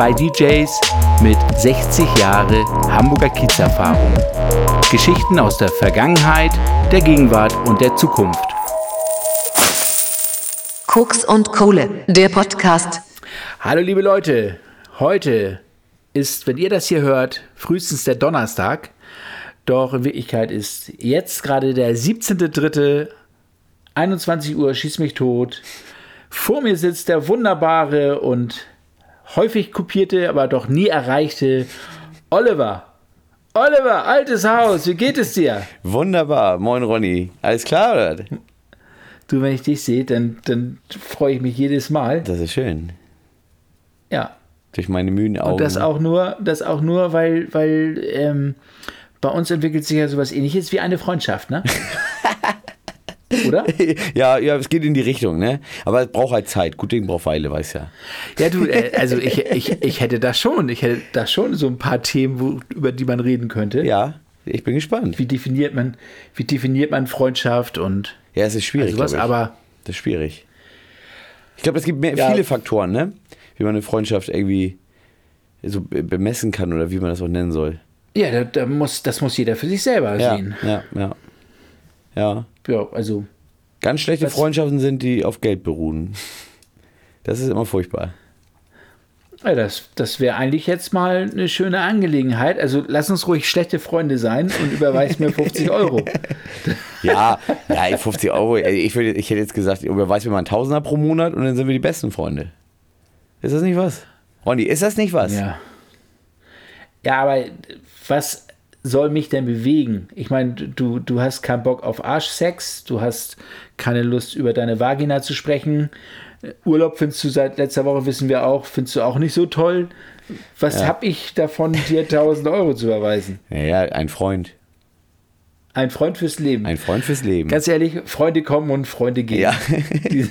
Zwei DJs mit 60 Jahre Hamburger Kiez-Erfahrung. Geschichten aus der Vergangenheit, der Gegenwart und der Zukunft. Koks und Kohle, der Podcast. Hallo liebe Leute, heute ist, wenn ihr das hier hört, frühestens der Donnerstag. Doch in Wirklichkeit ist jetzt gerade der 17.3. 21 Uhr, schieß mich tot. Vor mir sitzt der wunderbare und häufig kopierte, aber doch nie erreichte Oliver. Oliver, altes Haus, wie geht es dir? Wunderbar, moin Ronny. Alles klar, oder? Du, wenn ich dich sehe, dann, dann freue ich mich jedes Mal. Das ist schön. Ja. Durch meine müden Augen. Und das auch nur, das auch nur, weil, weil ähm, bei uns entwickelt sich ja sowas ähnliches wie eine Freundschaft, ne? Oder? ja, ja, es geht in die Richtung, ne? Aber es braucht halt Zeit. Gut Ding braucht Weile, weiß ja. Ja, du, äh, also ich, ich, ich hätte da schon, ich hätte da schon so ein paar Themen, wo, über die man reden könnte. Ja, ich bin gespannt. Wie definiert man, wie definiert man Freundschaft und Ja, es ist schwierig. also was, glaub ich. aber Das ist schwierig. Ich glaube, es gibt mehr, Ja. viele Faktoren, ne? Wie man eine Freundschaft irgendwie so be- bemessen kann oder wie man das auch nennen soll. ja, da, da muss, das muss jeder für sich selber Ja, sehen. ja, ja. Ja. Ja, also Ganz schlechte Freundschaften sind, die auf Geld beruhen. Das ist immer furchtbar. ja, das, das wäre eigentlich jetzt mal eine schöne Angelegenheit. Also lass uns ruhig schlechte Freunde sein und überweis mir 50 Euro. Ja, ja, 50 Euro. Ich, würde, ich hätte jetzt gesagt, überweis mir mal einen Tausender pro Monat und dann sind wir die besten Freunde. Ist das nicht was? Ronny, ist das nicht was? Ja. Ja, aber was soll mich denn bewegen? Ich meine, du, du hast keinen Bock auf Arschsex, du hast keine Lust, über deine Vagina zu sprechen. Urlaub findest du seit letzter Woche, wissen wir auch, findest du auch nicht so toll. Was hab ich davon, dir 1000 Euro zu überweisen? Ja, ja, ein Freund. Ein Freund fürs Leben. Ein Freund fürs Leben. Ganz ehrlich, Freunde kommen und Freunde gehen. ja.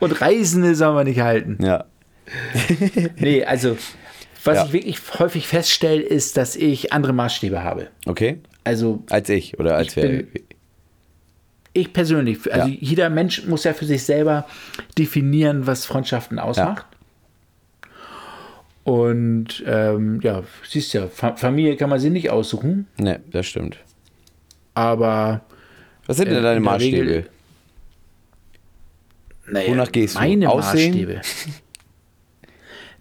Und Reisende soll man nicht halten. ja. Nee, also, was Ja. ich wirklich häufig feststelle, ist, dass ich andere Maßstäbe habe. Okay. Also Als ich oder als Ich wer. bin- ich persönlich, also Ja. jeder Mensch muss ja für sich selber definieren, was Freundschaften ausmacht. Und ähm, ja, siehst ja, Fa Familie kann man sie nicht aussuchen, Ne, das stimmt. aber Was sind denn Äh, deine Maßstäbe? Regel- naja, Wonach gehst du? meine Aussehen? Maßstäbe.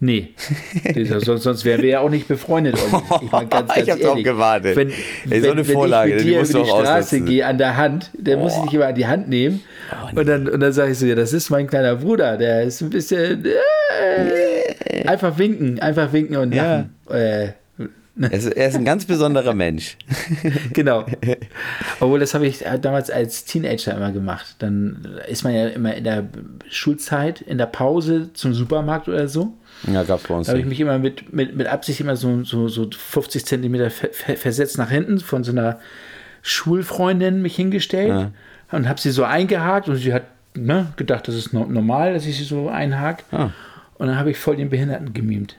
Nee, sonst, sonst wären wir ja auch nicht befreundet. Olli. Ich, mein, ganz, ganz Ich hab drauf ehrlich, gewartet. Wenn, Ey, wenn, so eine wenn Vorlage, ich die mit dir musst über die auch Straße ausnutzen. gehe an der Hand, dann muss ich dich immer an die Hand nehmen. Oh, und dann, und dann sage ich so, ja, das ist mein kleiner Bruder, der ist ein bisschen... Äh, einfach winken, einfach winken und Ja. lachen. Äh, Er ist, er ist ein ganz besonderer Mensch. genau. Obwohl, das habe ich damals als Teenager immer gemacht. Dann ist man ja immer in der Schulzeit, in der Pause zum Supermarkt oder so. Ja, gab's bei uns. Da habe ich mich immer mit, mit, mit Absicht immer so, so, so 50 Zentimeter ver, ver, versetzt nach hinten von so einer Schulfreundin mich hingestellt Ja. und habe sie so eingehakt und sie hat ne, gedacht, das ist no- normal, dass ich sie so einhake. Ah. Und dann habe ich voll den Behinderten gemimt.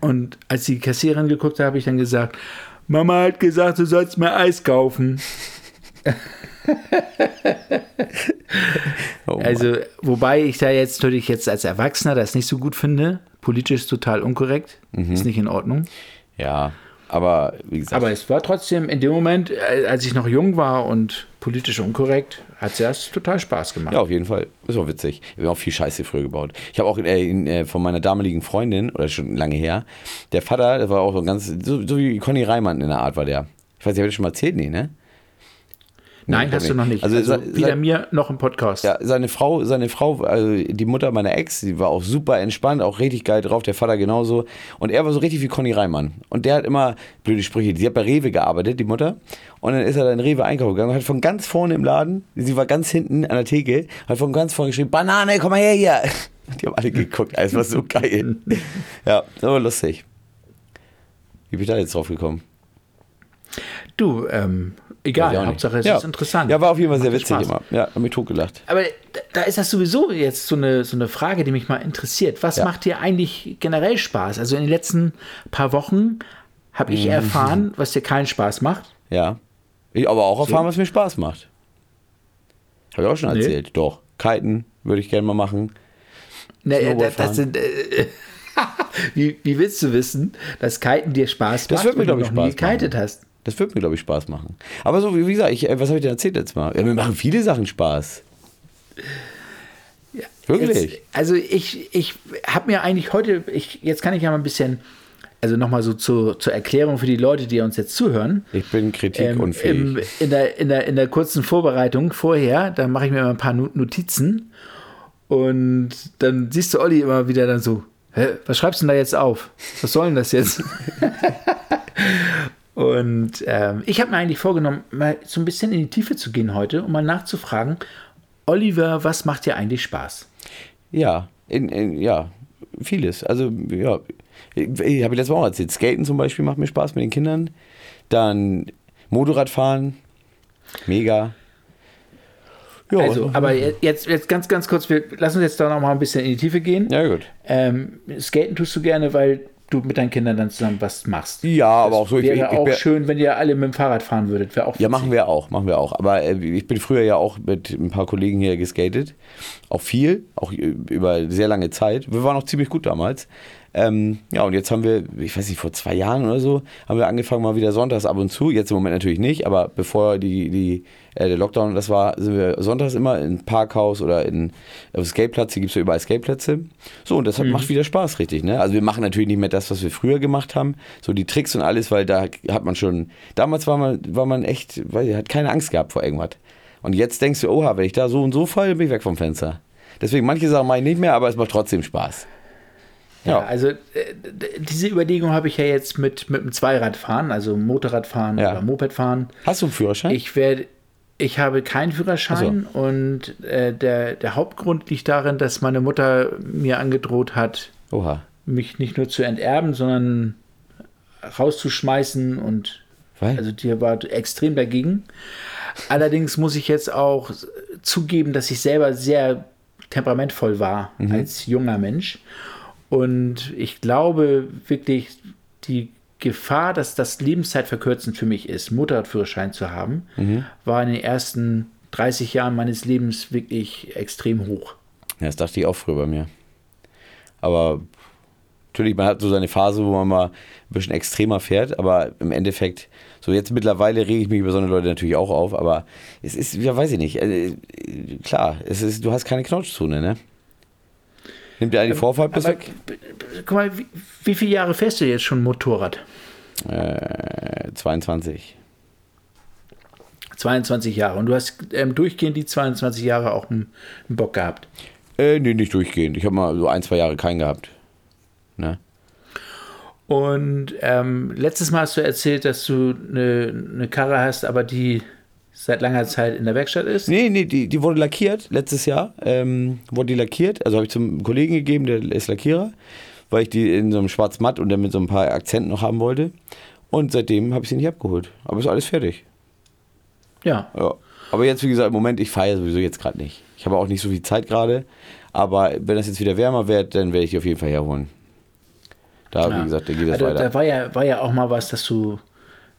Und als die Kassiererin geguckt hat, habe ich dann gesagt, Mama hat gesagt, du sollst mir Eis kaufen. Oh. Also, wobei ich da jetzt natürlich jetzt als Erwachsener das nicht so gut finde. Politisch total unkorrekt. Mhm. Ist nicht in Ordnung. ja, aber wie gesagt. Aber es war trotzdem in dem Moment, äh, als ich noch jung war und politisch unkorrekt, hat es erst total Spaß gemacht. Ja, auf jeden Fall. Ist auch witzig. Wir haben auch viel Scheiße früher gebaut. Ich habe auch äh, in, äh, von meiner damaligen Freundin, oder schon lange her, der Vater, der war auch so ein ganz, so, so wie Conny Reimann in der Art war der. Ich weiß nicht, habe ich das schon mal erzählt? Nee, ne? Nein, hast du noch nicht. Also, Also, se- wieder se- mir noch im Podcast. Ja, seine Frau, seine Frau, also die Mutter meiner Ex, die war auch super entspannt, auch richtig geil drauf, der Vater genauso. Und er war so richtig wie Conny Reimann. Und der hat immer blöde Sprüche. Sie hat bei Rewe gearbeitet, die Mutter. Und dann ist er dann in Rewe einkaufen gegangen und hat von ganz vorne im Laden, sie war ganz hinten an der Theke, hat von ganz vorne geschrieben, Banane, komm mal her hier. Die haben alle geguckt, es war so geil. Ja, das war lustig. Wie bin ich da jetzt drauf gekommen? Du, ähm, egal, nicht. Hauptsache es ja. ist interessant. Ja, war auf jeden Fall sehr witzig Spaß. immer. Ja, hab mich totgelacht. Aber da- ist das sowieso jetzt so eine, so eine Frage, die mich mal interessiert. Was Ja. macht dir eigentlich generell Spaß? Also in den letzten paar Wochen habe Mhm. ich erfahren, was dir keinen Spaß macht. Ja. Ich aber auch erfahren, was mir Spaß macht. Habe ich auch schon Nee. erzählt. Doch. Kiten würde ich gerne mal machen. Snowboard das, das sind, äh, Wie, wie willst du wissen, dass Kiten dir Spaß Das macht, wird mir, wenn du noch nie Spaß gekitet hast? Das wird mir, glaube ich, Spaß machen. Aber so, wie gesagt, ich, äh, was habe ich denn erzählt letztes Mal? Ja, mir machen viele Sachen Spaß. Wirklich? Jetzt, also ich, ich habe mir eigentlich heute, ich, jetzt kann ich ja mal ein bisschen, also nochmal so zur, zur Erklärung für die Leute, die uns jetzt zuhören. Ich bin Ähm, kritikunfähig. im, in, der, in, der, in der kurzen Vorbereitung vorher, da mache ich mir immer ein paar Notizen und dann siehst du Olli immer wieder dann so, Hä, was schreibst du denn da jetzt auf? Was soll denn das jetzt? und ähm, ich habe mir eigentlich vorgenommen, mal so ein bisschen in die Tiefe zu gehen heute, um mal nachzufragen, Oliver, was macht dir eigentlich Spaß? Ja, in, in, ja, vieles. Also, ja, ich, ich habe letztes Mal auch erzählt. Skaten zum Beispiel macht mir Spaß mit den Kindern. Dann Motorradfahren, mega. Ja, Also, aber jetzt, jetzt ganz, ganz kurz, wir lassen uns jetzt da noch mal ein bisschen in die Tiefe gehen. ja, gut. Ähm, Skaten tust du gerne, weil du mit deinen Kindern dann zusammen was machst. Ja, aber auch so. Ich, Wäre ich, ich, auch bin- schön, wenn ihr alle mit dem Fahrrad fahren würdet. Wäre auch Ja, machen wir auch, machen wir auch. Aber äh, ich bin früher ja auch mit ein paar Kollegen hier geskatet. Auch viel, auch über sehr lange Zeit. Wir waren auch ziemlich gut damals. Ähm, ja, und jetzt haben wir, ich weiß nicht, vor zwei Jahren oder so, haben wir angefangen mal wieder sonntags ab und zu. Jetzt im Moment natürlich nicht, aber bevor die, die, äh, der Lockdown das war, sind wir sonntags immer in Parkhaus oder in auf Skateplatz. Hier gibt es ja überall Skateplätze. So, und das hat, macht wieder Spaß, richtig. Ne? Also wir machen natürlich nicht mehr das, was wir früher gemacht haben. So die Tricks und alles, weil da hat man schon, damals war man, war man echt, weil er hat keine Angst gehabt vor irgendwas. Und jetzt denkst du, oha, wenn ich da so und so falle, bin ich weg vom Fenster. Deswegen, manche Sachen mache ich nicht mehr, aber es macht trotzdem Spaß. Ja, Ja. also äh, diese Überlegung habe ich ja jetzt mit, mit dem Zweiradfahren, also Motorradfahren Ja. oder Mopedfahren. Hast du einen Führerschein? Ich werde, ich habe keinen Führerschein und äh, der, der Hauptgrund liegt darin, dass meine Mutter mir angedroht hat, Oha. mich nicht nur zu enterben, sondern rauszuschmeißen und Weil? also die war extrem dagegen. Allerdings muss ich jetzt auch zugeben, dass ich selber sehr temperamentvoll war als junger Mensch. Und ich glaube wirklich, die Gefahr, dass das lebenszeitverkürzend für mich ist, Motorradführerschein zu haben, war in den ersten 30 Jahren meines Lebens wirklich extrem hoch. Ja, das dachte ich auch früher bei mir. Aber natürlich, man hat so seine Phase, wo man mal ein bisschen extremer fährt, aber im Endeffekt, so jetzt mittlerweile rege ich mich über so eine Leute natürlich auch auf, aber es ist, ja, weiß ich nicht. äh, Klar, es ist, du hast keine Knautschzone, ne? Nimmt dir eine die Vorfahrt bis weg? guck mal, wie, wie viele Jahre fährst du jetzt schon Motorrad? Äh, 22. 22 Jahre. Und du hast ähm, durchgehend die 22 Jahre auch einen, einen Bock gehabt. Äh, nee, nicht durchgehend. Ich habe mal so ein, zwei Jahre keinen gehabt. Ne? Und ähm, letztes Mal hast du erzählt, dass du eine, eine Karre hast, aber die seit langer Zeit in der Werkstatt ist. Nee, nee, die, die wurde lackiert letztes Jahr. Ähm, wurde die lackiert. Also habe ich zum Kollegen gegeben, der ist Lackierer, weil ich die in so einem schwarz-matt und dann mit so ein paar Akzenten noch haben wollte. Und seitdem habe ich sie nicht abgeholt. Aber ist alles fertig. Ja. Ja. Aber jetzt, wie gesagt, im Moment, ich feiere sowieso jetzt gerade nicht. Ich habe auch nicht so viel Zeit gerade. Aber wenn das jetzt wieder wärmer wird, dann werde ich die auf jeden Fall herholen. Da, ja. wie gesagt, da geht das also, weiter. Da war ja, war ja auch mal was, dass du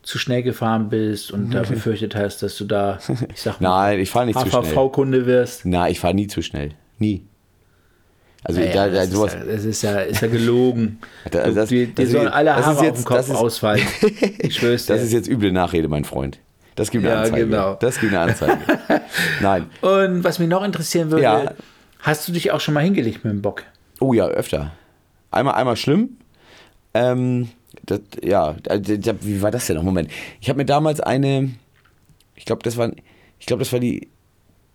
zu schnell gefahren bist und da befürchtet hast, dass du da, ich sag mal, Nein, ich fahre nicht zu schnell. HVV-Kunde wirst. Nein, ich fahre nie zu schnell. Nie. Also, Naja, da, da, das, sowas, ist ja, das ist ja, ist ja gelogen. Da- das- dir dir das- sollen alle das ist Haare auf jetzt- dem Kopf ist- ausfallen. Ich schwör's dir. Das ist jetzt üble Nachrede, mein Freund. Das gibt eine Ja, Anzeige. genau. Das gibt eine Anzeige. Nein. Und was mich noch interessieren würde, Ja. hast du dich auch schon mal hingelegt mit dem Bock? Oh ja, öfter. Einmal, einmal schlimm. Ähm, das, ja, da- wie war das denn noch? Moment. Ich habe mir damals eine, ich glaube, das war, ich glaube, das war die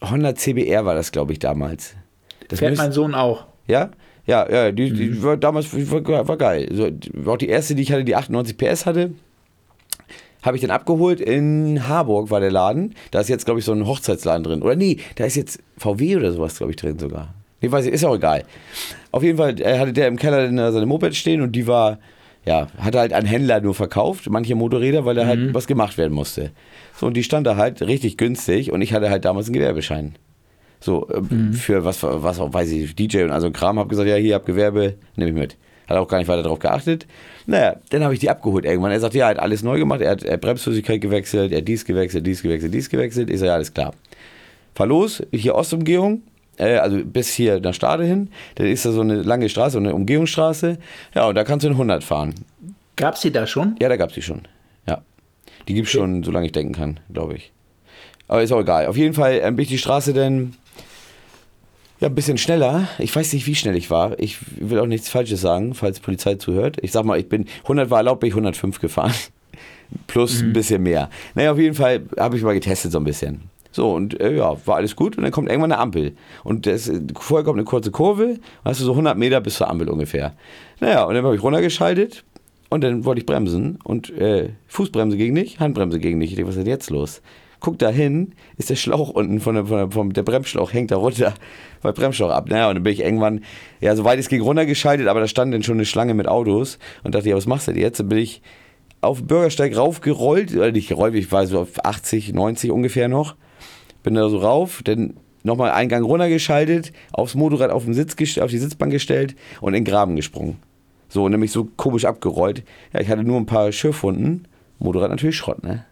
Honda CBR war das, glaube ich, damals. Das Fährt müsste- mein Sohn auch. Ja? Ja, ja, die, Mhm. die war damals war, war geil. So, war auch die erste, die ich hatte, die 98 PS hatte. Habe ich dann abgeholt in Harburg, war der Laden. Da ist jetzt, glaube ich, so ein Hochzeitsladen drin. Oder nee, da ist jetzt VW oder sowas, glaube ich, drin sogar. Nee, weiß ich, ist auch egal. Auf jeden Fall äh, hatte der im Keller seine Moped stehen und die war, ja, hatte halt an Händler nur verkauft, manche Motorräder, weil da halt was gemacht werden musste. So, und die stand da halt richtig günstig und ich hatte halt damals einen Gewerbeschein. So, äh, für was, was auch, weiß ich, DJ und also ein Kram, hab gesagt, ja, hier, hab Gewerbe, nehme ich mit. Hat auch gar nicht weiter darauf geachtet. Naja, dann habe ich die abgeholt irgendwann. Er sagt, ja, er hat alles neu gemacht, er hat, er hat Bremsflüssigkeit gewechselt, er hat dies gewechselt, dies gewechselt, dies gewechselt. Ich sage, ja, alles klar. Fahr los, hier Ostumgehung, äh, also bis hier nach Stade hin. Da ist da so eine lange Straße, so eine Umgehungsstraße. Ja, und da kannst du in 100 fahren. Gab es die da schon? Ja, da gab es die schon. Ja. Die gibt es schon, solange ich denken kann, glaube ich. Aber ist auch egal. Auf jeden Fall ähm, bin ich die Straße dann ja, ein bisschen schneller. Ich weiß nicht, wie schnell ich war. Ich will auch nichts Falsches sagen, falls die Polizei zuhört. Ich sag mal, ich bin 100 war erlaubt, bin ich 105 gefahren. Plus ein bisschen mehr. Naja, auf jeden Fall habe ich mal getestet so ein bisschen. So, und äh, ja, war alles gut. Und dann kommt irgendwann eine Ampel. Und das, vorher kommt eine kurze Kurve. Hast du so 100 Meter bis zur Ampel ungefähr. Naja, und dann habe ich runtergeschaltet. Und dann wollte ich bremsen. Und äh, Fußbremse ging nicht, Handbremse ging nicht. Ich denke, was ist denn jetzt los? Guck da hin, ist der Schlauch unten von der, von der, vom, der Bremsschlauch hängt da runter, weil Bremsschlauch ab. Naja, und dann bin ich irgendwann, ja, soweit es ging, runtergeschaltet, aber da stand dann schon eine Schlange mit Autos und dachte, ja, was machst du denn jetzt? Dann bin ich auf den Bürgersteig raufgerollt, oder nicht gerollt, ich war so auf 80, 90 ungefähr noch. Bin da so rauf, dann nochmal einen Gang runtergeschaltet, aufs Motorrad auf, den Sitz, auf die Sitzbank gestellt und in den Graben gesprungen. So, nämlich so komisch abgerollt. Ja, ich hatte nur ein paar Schürfwunden. Motorrad natürlich Schrott, ne?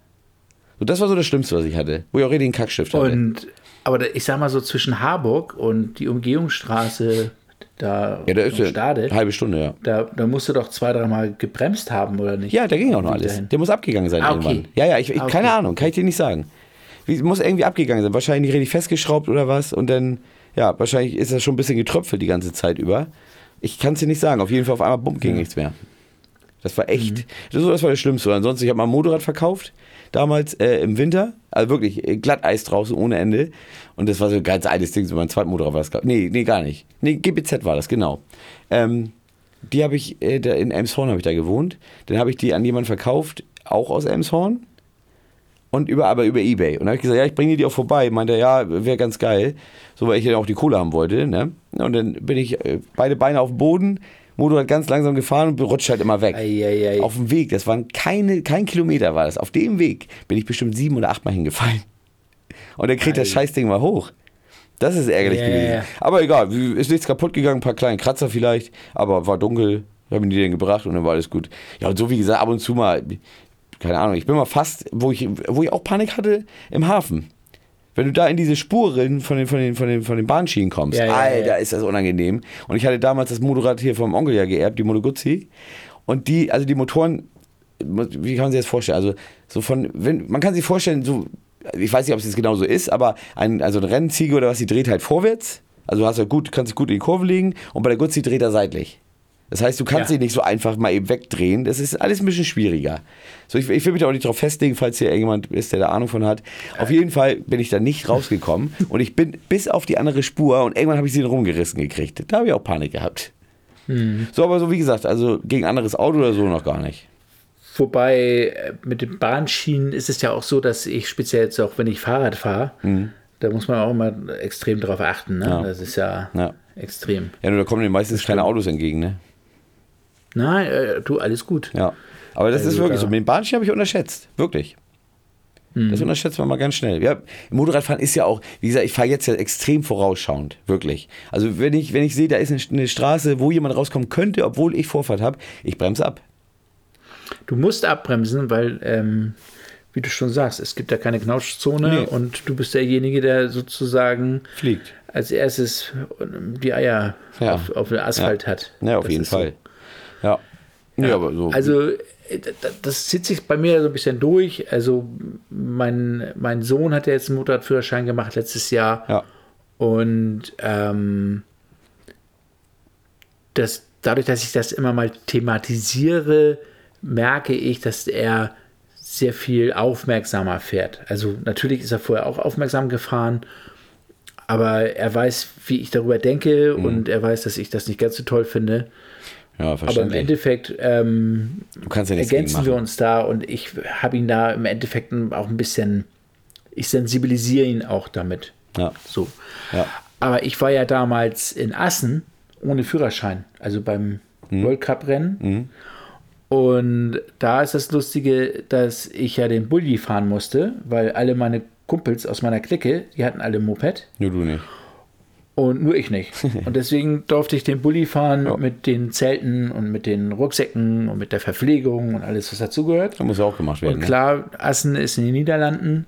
So, das war so das Schlimmste, was ich hatte. Wo ich auch richtig einen Kackstift hatte. Und, aber ich sag mal so zwischen Harburg und die Umgehungsstraße da ja, da ist eine halbe Stunde, ja. da, da musst du doch zwei, dreimal gebremst haben, oder nicht? Ja, da ging auch noch alles. dahin. Der muss abgegangen sein Ah, okay. irgendwann. Ja, ja, ich, ich Ah, okay. keine Ahnung, kann ich dir nicht sagen. Wie, muss irgendwie abgegangen sein. Wahrscheinlich richtig festgeschraubt oder was. Und dann, ja, wahrscheinlich ist das schon ein bisschen getröpfelt die ganze Zeit über. Ich kann es dir nicht sagen. Auf jeden Fall auf einmal, bumm, ging nichts mehr. Das war echt, das, das war das Schlimmste. Ansonsten, ich habe mal ein Motorrad verkauft, damals äh, im Winter. Also wirklich äh, Glatteis draußen ohne Ende. Und das war so ein ganz altes Ding, so mein zweites Motorrad war das. Nee, nee, gar nicht. Nee, GBZ war das, genau. Ähm, die habe ich, äh, da in Elmshorn habe ich da gewohnt. Dann habe ich die an jemanden verkauft, auch aus Elmshorn. Und über, aber über Ebay. Und dann habe ich gesagt, ja, ich bringe die auch vorbei. Meinte, er, ja, wäre ganz geil. So, weil ich ja auch die Kohle haben wollte. Ne? Und dann bin ich äh, beide Beine auf dem Boden, Motorrad ganz langsam gefahren und rutscht halt immer weg. Eieiei. Auf dem Weg, das waren keine, kein Kilometer war das. Auf dem Weg bin ich bestimmt sieben oder achtmal hingefallen. Und dann kriegt das Ei. Scheißding mal hoch. Das ist ärgerlich Ja, gewesen. Aber egal, ist nichts kaputt gegangen, ein paar kleine Kratzer vielleicht, aber war dunkel, haben die den gebracht und dann war alles gut. Ja, und so wie gesagt, ab und zu mal, keine Ahnung, ich bin mal fast, wo ich, wo ich auch Panik hatte, im Hafen. Wenn du da in diese Spuren von den, von den, von den, von den Bahnschienen kommst, Ja, ja, Alter, ja. ist das unangenehm. Und ich hatte damals das Motorrad hier vom Onkel ja geerbt, die Moto Guzzi. Und die, also die Motoren, wie kann man sich das vorstellen? Also, so von, wenn, man kann sich vorstellen, so, ich weiß nicht, ob es jetzt genau so ist, aber ein, also eine Rennziege oder was, die dreht halt vorwärts. Also du hast ja gut, kannst dich gut in die Kurve legen und bei der Guzzi dreht er seitlich. Das heißt, du kannst Ja. sie nicht so einfach mal eben wegdrehen. Das ist alles ein bisschen schwieriger. So, ich, ich will mich da auch nicht drauf festlegen, falls hier irgendjemand ist, der da Ahnung von hat. Auf jeden Fall bin ich da nicht rausgekommen und ich bin bis auf die andere Spur und irgendwann habe ich sie rumgerissen gekriegt. Da habe ich auch Panik gehabt. So, aber so wie gesagt, also gegen anderes Auto oder so noch gar nicht. Wobei äh, mit den Bahnschienen ist es ja auch so, dass ich speziell jetzt auch, wenn ich Fahrrad fahre, da muss man auch immer extrem drauf achten. Ne? Ja. Das ist ja, Ja. extrem. Ja, nur da kommen dir meistens keine Autos entgegen, ne? Nein, äh, du, alles gut. Ja. Aber das ist Also wirklich da- so. Mit dem Bahnschienen habe ich unterschätzt. Wirklich. Das unterschätzt man mal ganz schnell. Ja, Motorradfahren ist ja auch, wie gesagt, ich fahre jetzt ja extrem vorausschauend, wirklich. Also wenn ich, wenn ich sehe, da ist eine, Straße, wo jemand rauskommen könnte, obwohl ich Vorfahrt habe, ich bremse ab. Du musst abbremsen, weil, ähm, wie du schon sagst, es gibt da keine Knautschzone Nee. und du bist derjenige, der sozusagen Fliegt. als erstes die Eier Ja. auf, auf den Asphalt hat. Ja, auf Das jeden ist so. Ja. Ja, aber so. Also äh, das zieht sich bei mir so ein bisschen durch. Also mein, mein Sohn hat ja jetzt einen Motorradführerschein gemacht letztes Jahr. ja. Und ähm, das, dadurch, dass ich das immer mal thematisiere, merke ich, dass er sehr viel aufmerksamer fährt. Also natürlich ist er vorher auch aufmerksam gefahren, aber er weiß, wie ich darüber denke Mhm. und er weiß, dass ich das nicht ganz so toll finde. Ja, Aber im. Endeffekt ähm, ja ergänzen wir uns da und ich habe ihn da im Endeffekt auch ein bisschen, ich sensibilisiere ihn auch damit. Ja. So. Ja. Aber ich war ja damals in Assen ohne Führerschein, also beim Mhm. World Cup Rennen. Und da ist das Lustige, dass ich ja den Bulli fahren musste, weil alle meine Kumpels aus meiner Clique, die hatten alle Moped Nur du nicht. Und nur ich nicht. Und deswegen durfte ich den Bulli fahren Ja. mit den Zelten und mit den Rucksäcken und mit der Verpflegung und alles, was dazugehört. Das muss ja auch gemacht werden. Und klar, Assen ist in den Niederlanden.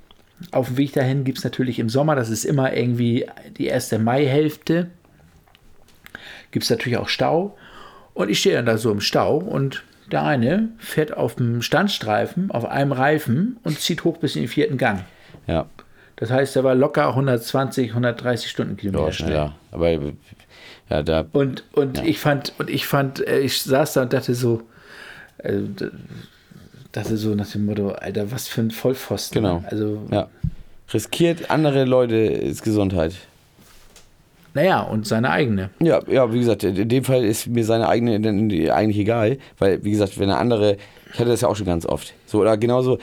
auf dem Weg dahin gibt es natürlich im Sommer, das ist immer irgendwie die erste Maihälfte, gibt es natürlich auch Stau. Und ich stehe dann da so im Stau und der eine fährt auf dem Standstreifen auf einem Reifen und zieht hoch bis in den vierten Gang. Ja, Das heißt, er war locker 120, 130 Stundenkilometer ja, schnell. schneller. Aber ja, da. Und, und ich fand, und ich fand, äh, ich saß da und dachte so, d- dachte so nach dem Motto, Alter, was für ein Vollpfosten. Genau. Also, Ja. Riskiert andere Leute Gesundheit. naja, und seine eigene. Ja, ja, wie gesagt, in dem Fall ist mir seine eigene eigentlich egal, weil, wie gesagt, wenn eine andere, ich hatte das ja auch schon ganz oft. So, oder genauso,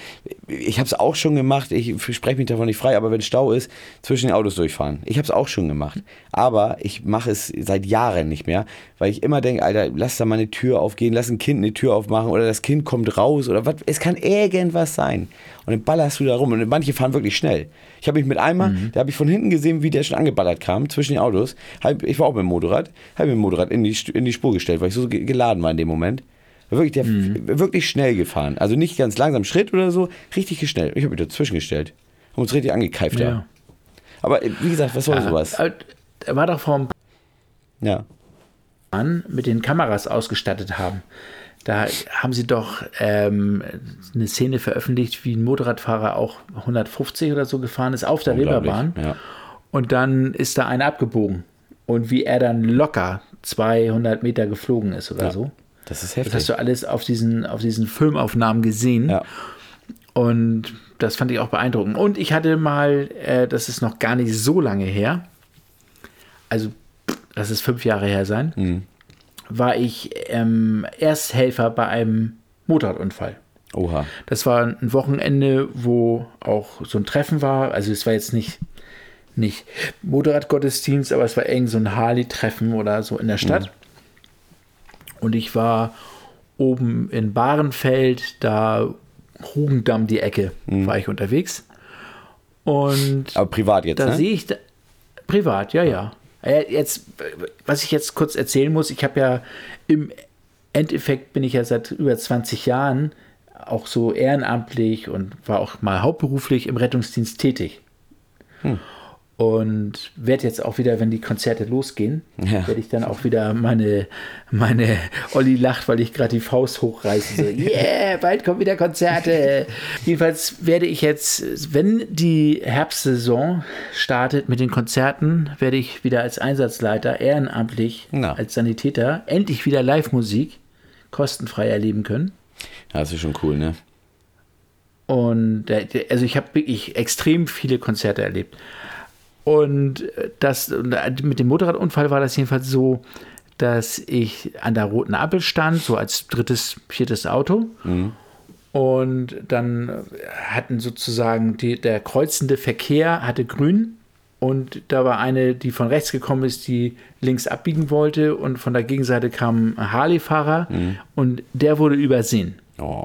ich habe es auch schon gemacht, ich spreche mich davon nicht frei, aber wenn Stau ist, zwischen den Autos durchfahren. Ich habe es auch schon gemacht. Aber ich mache es seit Jahren nicht mehr, weil ich immer denke, Alter, lass da mal eine Tür aufgehen, lass ein Kind eine Tür aufmachen oder das Kind kommt raus oder was, es kann irgendwas sein. Und dann ballerst du da rum und manche fahren wirklich schnell. Ich habe mich mit einmal, da habe ich von hinten gesehen, wie der schon angeballert kam, zwischen den Autos. Ich war auch mit dem Motorrad, habe mir ein Motorrad in die, in die Spur gestellt, weil ich so ge- geladen war in dem Moment. Wirklich, der f- wirklich schnell gefahren. Also nicht ganz langsam Schritt oder so, richtig schnell. Ich habe mich dazwischen gestellt. Haben uns richtig angekeift da. Ja. Aber äh, wie gesagt, was soll sowas? Äh, Er war doch vom Ja. Bahn mit den Kameras ausgestattet haben. Da haben sie doch ähm, eine Szene veröffentlicht, wie ein Motorradfahrer auch 150 oder so gefahren ist auf der Reeperbahn. ja. Und dann ist da einer abgebogen. Und wie er dann locker 200 Meter geflogen ist oder Ja. so. Das ist Das heftig. hast du alles auf diesen, auf diesen Filmaufnahmen gesehen. ja. Und das fand ich auch beeindruckend. Und ich hatte mal, äh, das ist noch gar nicht so lange her, also das ist fünf Jahre her sein, Mhm. war ich ähm, Ersthelfer bei einem Motorradunfall. Oha. Das war ein Wochenende, wo auch so ein Treffen war. Also es war jetzt nicht, nicht Motorradgottesdienst, aber es war irgend so ein Harley-Treffen oder so in der Stadt. Und ich war oben in Bahrenfeld, da Hugendamm die Ecke, war ich unterwegs. Und Aber privat jetzt, da ne? sehe ich da, privat, ja, ja. Äh, Jetzt, was ich jetzt kurz erzählen muss, ich habe ja im Endeffekt bin ich ja seit über 20 Jahren auch so ehrenamtlich und war auch mal hauptberuflich im Rettungsdienst tätig. Hm. Und werde jetzt auch wieder, wenn die Konzerte losgehen, Ja. werde ich dann auch wieder meine, meine Olli lacht, weil ich gerade die Faust hochreiße. So, yeah, bald kommen wieder Konzerte. Jedenfalls werde ich jetzt, wenn die Herbstsaison startet mit den Konzerten, werde ich wieder als Einsatzleiter ehrenamtlich, Na. als Sanitäter, endlich wieder Live-Musik kostenfrei erleben können. Ja, das ist schon cool, ne? Und äh, also ich habe wirklich extrem viele Konzerte erlebt. Und äh, das äh, mit dem Motorradunfall war das jedenfalls so, dass ich an der roten Ampel stand, so als drittes, viertes Auto. Und dann äh, hatten sozusagen die, der kreuzende Verkehr hatte grün und da war eine, die von rechts gekommen ist, die links abbiegen wollte und von der Gegenseite kam ein Harley-Fahrer und der wurde übersehen. Oh.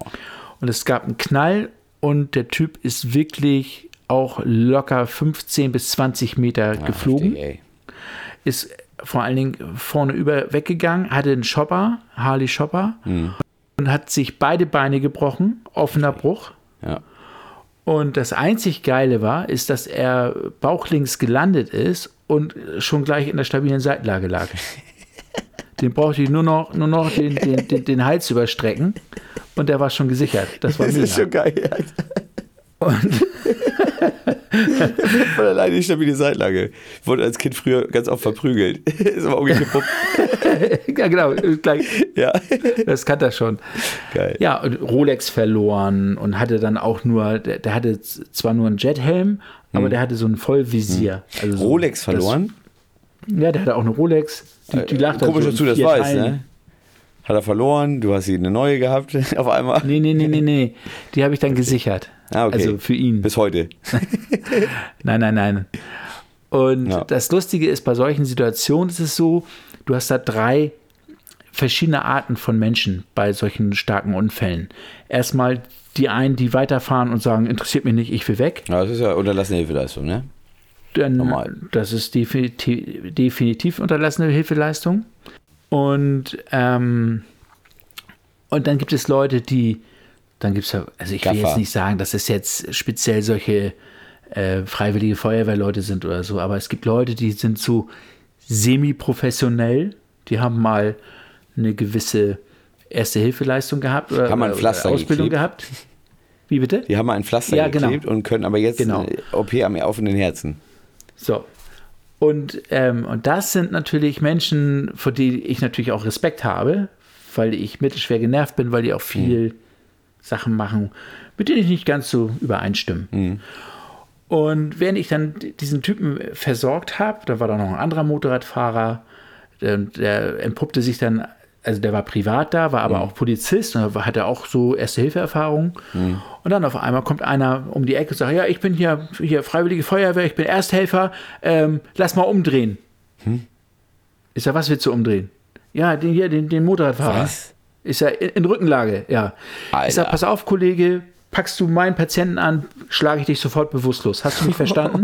Und es gab einen Knall und der Typ ist wirklich auch locker 15 bis 20 Meter geflogen. Heftig, ey. Ist vor allen Dingen vorne über weggegangen, hatte einen Shopper, Harley Shopper, und hat sich beide Beine gebrochen, offener Bruch. Ja. Und das einzig Geile war, ist, dass er bauchlinks gelandet ist und schon gleich in der stabilen Seitenlage lag. Den brauchte ich nur noch, nur noch den, den, den, den Hals überstrecken und der war schon gesichert. Das war Das mega. ist schon geil. Und Von alleine die stabile Seitenlage. Wurde als Kind früher ganz oft verprügelt. ist aber umgekippt. ja, genau, gleich, ja. das kann er schon. Geil. Ja, und Rolex verloren und hatte dann auch nur, der, der hatte zwar nur einen Jethelm, aber der hatte so ein Vollvisier. Also so, Hm. Rolex verloren? Das, ja, der hatte auch eine Rolex. Die, die lag da Komisch, so dass in du das weißt, ne? Hat er verloren, du hast sie eine neue gehabt auf einmal. Nee, nee, nee, nee, nee. Die habe ich dann gesichert. Ah, okay. Also für ihn. Bis heute. Nein, nein, nein. Und Ja. das Lustige ist, bei solchen Situationen ist es so, du hast da drei verschiedene Arten von Menschen bei solchen starken Unfällen. Erstmal die einen, die weiterfahren und sagen, interessiert mich nicht, ich will weg. Ja, das ist ja unterlassene Hilfeleistung, ne? Dann, Normal. das ist definitiv, definitiv unterlassene Hilfeleistung. Und, ähm, und dann gibt es Leute, die, dann gibt es ja, also ich will Gaffer. jetzt nicht sagen, dass es jetzt speziell solche äh, freiwillige Feuerwehrleute sind oder so, aber es gibt Leute, die sind so semi-professionell, die haben mal eine gewisse Erste-Hilfeleistung gehabt oder, Haben mal ein oder Pflaster Ausbildung geklebt. gehabt. Wie bitte? Die haben ein Pflaster Ja, genau. geklebt und können aber jetzt Genau. OP am offenen Herzen. So. Und, ähm, und das sind natürlich Menschen, vor die ich natürlich auch Respekt habe, weil ich mittelschwer genervt bin, weil die auch viel Sachen machen, mit denen ich nicht ganz so übereinstimme. Und während ich dann diesen Typen versorgt habe, da war da noch ein anderer Motorradfahrer, der, der entpuppte sich dann, also der war privat da, war aber auch Polizist und hatte auch so Erste-Hilfe-Erfahrung. Und dann auf einmal kommt einer um die Ecke und sagt, ja, ich bin hier, hier Freiwillige Feuerwehr, ich bin Ersthelfer, ähm, lass mal umdrehen. Ist ja, was willst du umdrehen? Ja, den hier, den, den Motorradfahrer. Was? Ist ja in, in Rückenlage, ja. Ich sag, Alter. pass auf, Kollege, packst du meinen Patienten an, schlage ich dich sofort bewusstlos. Hast du mich verstanden?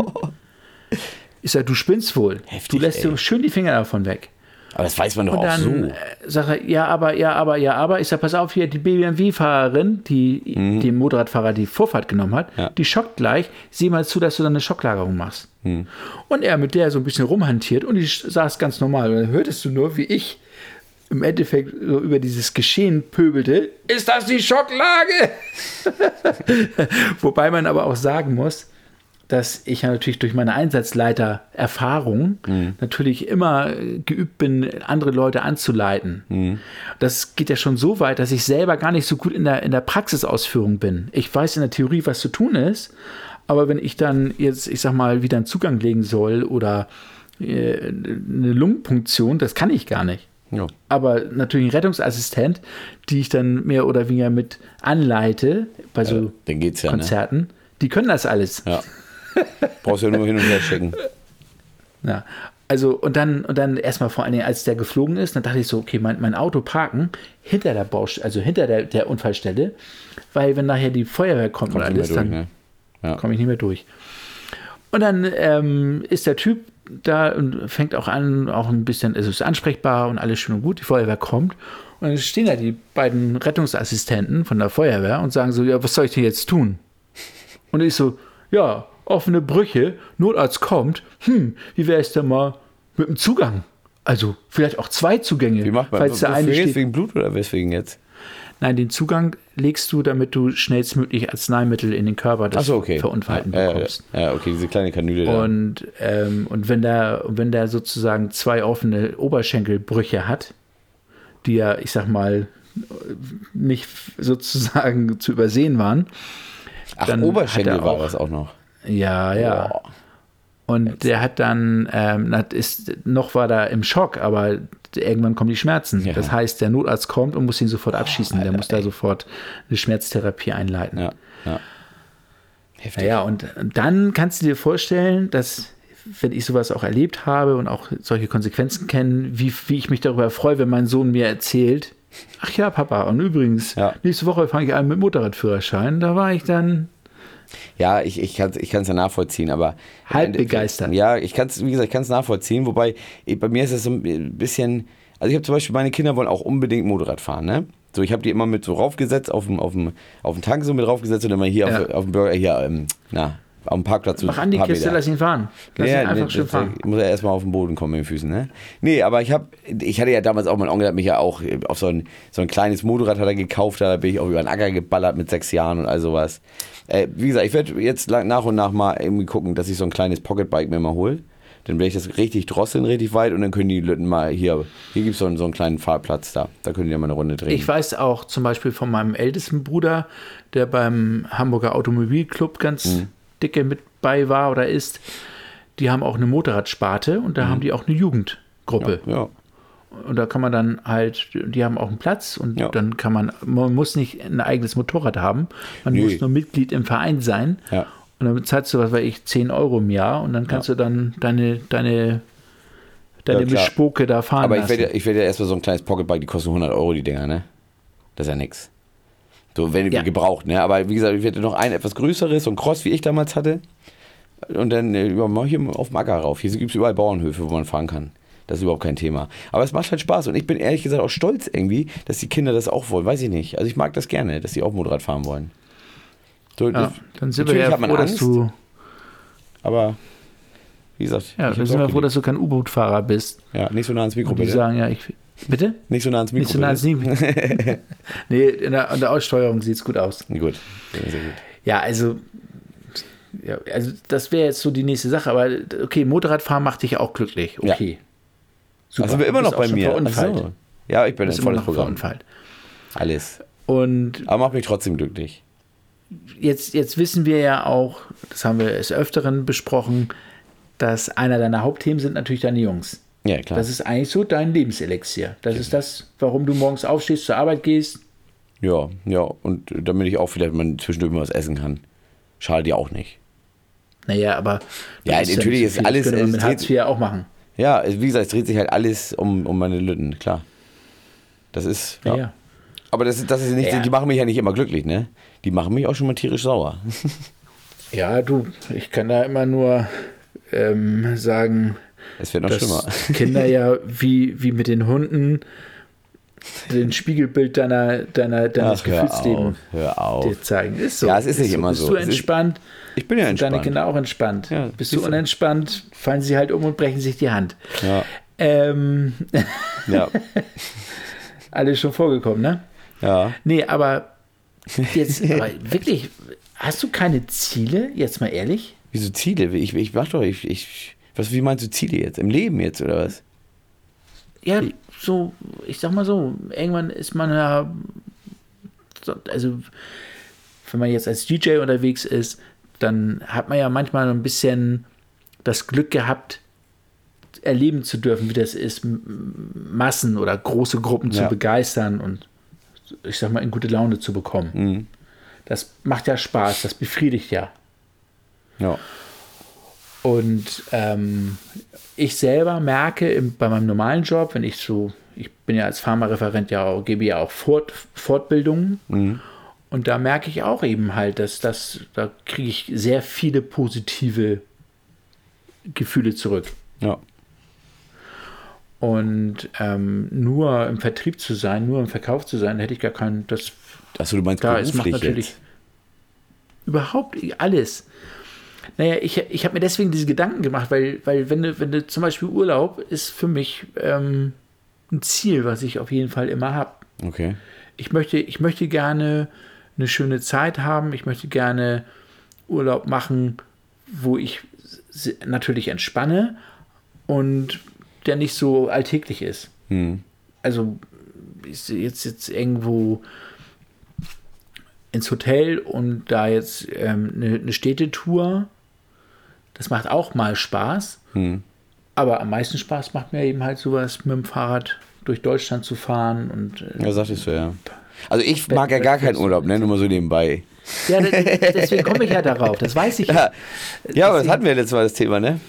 Ich sag, du spinnst wohl. Heftig, du lässt ey. dir schön die Finger davon weg. Aber das weiß man doch Und auch dann so. äh, sagt er, ja, aber, ja, aber, ja, aber. Ich sag, pass auf, hier, die BMW-Fahrerin, die dem Motorradfahrer die Vorfahrt genommen hat, Mhm. Ja. die schockt gleich. Sieh mal zu, dass du dann eine Schocklagerung machst. Mhm. Und er mit der so ein bisschen rumhantiert und die saß ganz normal. Und dann hörtest du nur, wie ich im Endeffekt so über dieses Geschehen pöbelte. Ist das die Schocklage? Wobei man aber auch sagen muss, dass ich ja natürlich durch meine Einsatzleiter-Erfahrung natürlich immer geübt bin, andere Leute anzuleiten. Das geht ja schon so weit, dass ich selber gar nicht so gut in der, in der Praxisausführung bin. Ich weiß in der Theorie, was zu tun ist, aber wenn ich dann jetzt, ich sag mal, wieder einen Zugang legen soll oder äh, eine Lungenpunktion, das kann ich gar nicht. Ja. Aber natürlich ein Rettungsassistent, die ich dann mehr oder weniger mit anleite bei so dann geht's ja, ne? Konzerten, die können das alles. Ja. Brauchst ja nur hin und her schicken. Ja. Also, und dann, und dann erstmal vor allen Dingen, als der geflogen ist, dann dachte ich so, okay, mein, mein Auto parken hinter der Baustelle, also hinter der, der Unfallstelle, weil wenn nachher die Feuerwehr kommt und alles, durch, dann ne? Ja. komme ich nicht mehr durch. Und dann ähm, ist der Typ da und fängt auch an, auch ein bisschen, also ist ansprechbar und alles schön und gut, die Feuerwehr kommt. Und dann stehen da die beiden Rettungsassistenten von der Feuerwehr und sagen so, ja, was soll ich denn jetzt tun? Und ich so, ja, offene Brüche, Notarzt kommt, hm, wie wäre es denn mal mit dem Zugang? Also vielleicht auch zwei Zugänge, Wie macht man falls der eine steht. Wegen Blut oder weswegen jetzt? Nein, den Zugang legst du, damit du schnellstmöglich Arzneimittel in den Körper des Achso, okay. Verunfallten ja, bekommst. ja, ja, okay, diese kleine Kanüle da. Und, ähm, und wenn der, wenn der sozusagen zwei offene Oberschenkelbrüche hat, die ja, ich sag mal, nicht sozusagen zu übersehen waren. Ach, dann Oberschenkel er war auch- das auch noch. Ja, ja. Boah. Und der hat dann, ähm, ist, noch war da im Schock, aber irgendwann kommen die Schmerzen. Ja. Das heißt, der Notarzt kommt und muss ihn sofort abschießen. der muss da sofort eine Schmerztherapie einleiten. Ja, ja. Heftig. Naja, und dann kannst du dir vorstellen, dass, wenn ich sowas auch erlebt habe und auch solche Konsequenzen kenne, wie, wie ich mich darüber freue, wenn mein Sohn mir erzählt, ach ja, Papa, und übrigens, Ja. nächste Woche fange ich an mit Motorradführerschein. Da war ich dann, Ja, ich, ich kann es ich kann's ja nachvollziehen, aber. Halb begeistert. Ja, ich kann es, wie gesagt, ich kann es nachvollziehen, wobei ich, bei mir ist es so ein bisschen. Also, ich habe zum Beispiel, meine Kinder wollen auch unbedingt Motorrad fahren, ne? So, ich habe die immer mit so raufgesetzt, auf dem, auf dem, auf dem Tank so mit raufgesetzt und immer hier Ja. auf, auf dem Burger, hier, ähm, na, auf dem Parkplatz. so mach an die Kiste, Meter. lass ihn fahren. Lass Ja, ihn einfach nee, schön fahren. Ich muss ja erstmal auf den Boden kommen mit den Füßen, ne? Nee, aber ich habe, ich hatte ja damals auch, mein Onkel hat mich ja auch auf so ein, so ein kleines Motorrad hat er gekauft, da bin ich auch über den Acker geballert mit sechs Jahren und all sowas. Äh, wie gesagt, ich werde jetzt nach und nach mal irgendwie gucken, dass ich so ein kleines Pocketbike mir mal hole. Dann werde ich das richtig drosseln, richtig weit und dann können die Lütten mal hier, hier gibt es so, einen- so einen kleinen Fahrplatz da, da können die ja mal eine Runde drehen. Ich weiß auch zum Beispiel von meinem ältesten Bruder, der beim Hamburger Automobilclub ganz Mhm. Dicke mit bei war oder ist. Die haben auch eine Motorradsparte und da haben die auch eine Jugendgruppe. Mhm. ja, Und da kann man dann halt, die haben auch einen Platz und Ja. dann kann man, man muss nicht ein eigenes Motorrad haben, man Nee. muss nur Mitglied im Verein sein. Ja. Und dann bezahlst du, was weiß ich, 10 Euro im Jahr und dann kannst du dann deine, deine, deine Ja. Mischpoke da fahren Aber ich werde ja- ich werde ja erstmal so ein kleines Pocketbike, die kosten 100 Euro, die Dinger, ne? Das ist ja nix. So, wenn Ja. gebraucht, ne? Aber wie gesagt, ich werde noch ein etwas größeres, ein Cross, wie ich damals hatte. Und dann äh, über- hier auf dem Acker rauf. Hier gibt es überall Bauernhöfe, wo man fahren kann. Das ist überhaupt kein Thema. Aber es macht halt Spaß und ich bin ehrlich gesagt auch stolz irgendwie, dass die Kinder das auch wollen. Weiß ich nicht. Also ich mag das gerne, dass sie auch Motorrad fahren wollen. So, ja, dann sind wir ja hat man froh, dass Angst. du, Aber wie gesagt, Ja, ich da hab's sind wir froh, dass du kein U-Boot-Fahrer bist. Ja, nicht so nah ans Mikro, Und die bitte. sagen, ja, ich. Bitte? nicht so nah ans Mikro. Nicht so nah ans bitte. Nee, in der, in der Aussteuerung sieht es gut aus. Gut, sehr, sehr gut. Ja, also. Ja, also das wäre jetzt so die nächste Sache, aber okay, Motorradfahren macht dich auch glücklich. Ja. Okay. Da sind wir immer noch bei mir. So. Ja, ich bin immer volles noch Programm. verunfallt. Alles. Und Aber macht mich trotzdem glücklich. jetzt, jetzt wissen wir ja auch, das haben wir des Öfteren besprochen, dass einer deiner Hauptthemen sind natürlich deine Jungs. Ja, klar. Das ist eigentlich so dein Lebenselixier. Das ist das, warum du morgens aufstehst, zur Arbeit gehst. ja, ja. Und damit ich auch vielleicht mal zwischendurch mal was essen kann. Schadet ja auch nicht. Naja, aber. Ja, das natürlich nicht ist viel. alles- Das könnte man Hartz IV auch machen. Ja, wie gesagt, es dreht sich halt alles um, um meine Lütten, klar. Das ist. Ja. Ja. ja. Aber das, ist- das ist nicht, Ja. die machen mich ja nicht immer glücklich, ne? Die machen mich auch schon mal tierisch sauer. Ja, du, ich kann da immer nur ähm, sagen, Es wird noch dass schlimmer. Kinder ja wie, wie mit den Hunden den Spiegelbild deiner, deiner, deines Ach, hör auf, Gefühlslebens hör auf. dir zeigen. Ist so. Ja, es ist nicht so. immer Bist so. du Es ist- entspannt? Ich bin ja sind entspannt. Deine Kinder auch entspannt. Ja, Bist du du. unentspannt, fallen sie halt um und brechen sich die Hand. Ja, Ähm, ja, alles schon vorgekommen, ne? ja. Nee, aber jetzt, aber wirklich, hast du keine Ziele, jetzt mal ehrlich? Wieso Ziele? Ich, ich mach doch, ich, ich, was, wie meinst du Ziele jetzt? Im Leben jetzt, oder was? Ja, so, ich sag mal so, irgendwann ist man ja, so- also wenn man jetzt als DJ unterwegs ist, dann hat man ja manchmal ein bisschen das Glück gehabt, erleben zu dürfen, wie das ist, Massen oder große Gruppen zu Ja. begeistern und ich sag mal in gute Laune zu bekommen. Mhm. Das macht ja Spaß, das befriedigt ja. Ja. Und ähm, ich selber merke im, bei meinem normalen Job, wenn ich so, ich bin ja als Pharmareferent ja auch, gebe ja auch Fort, Fortbildungen. Und da merke ich auch eben halt, dass das, da kriege ich sehr viele positive Gefühle zurück. Ja. Und ähm, nur im Vertrieb zu sein, nur im Verkauf zu sein, hätte ich gar keinen, das Achso, du meinst da ist macht natürlich jetzt. überhaupt alles. Naja, ich, ich habe mir deswegen diese Gedanken gemacht, weil, weil wenn, du, wenn du zum Beispiel Urlaub ist für mich ähm, ein Ziel, was ich auf jeden Fall immer habe. Okay. Ich möchte, ich möchte gerne eine schöne Zeit haben. Ich möchte gerne Urlaub machen, wo ich natürlich entspanne und der nicht so alltäglich ist. Hm. Also jetzt jetzt irgendwo ins Hotel und da jetzt ähm, eine, eine Städtetour, das macht auch mal Spaß. Hm. Aber am meisten Spaß macht mir eben halt sowas mit dem Fahrrad durch Deutschland zu fahren und äh, Ja, sagtest du, ja. Also ich mag ja gar keinen Urlaub, ne? Nur mal so nebenbei. ja, de- de- deswegen komme ich ja darauf, das weiß ich. Ja, ja aber das hatten wir letztes Mal das Thema, ne?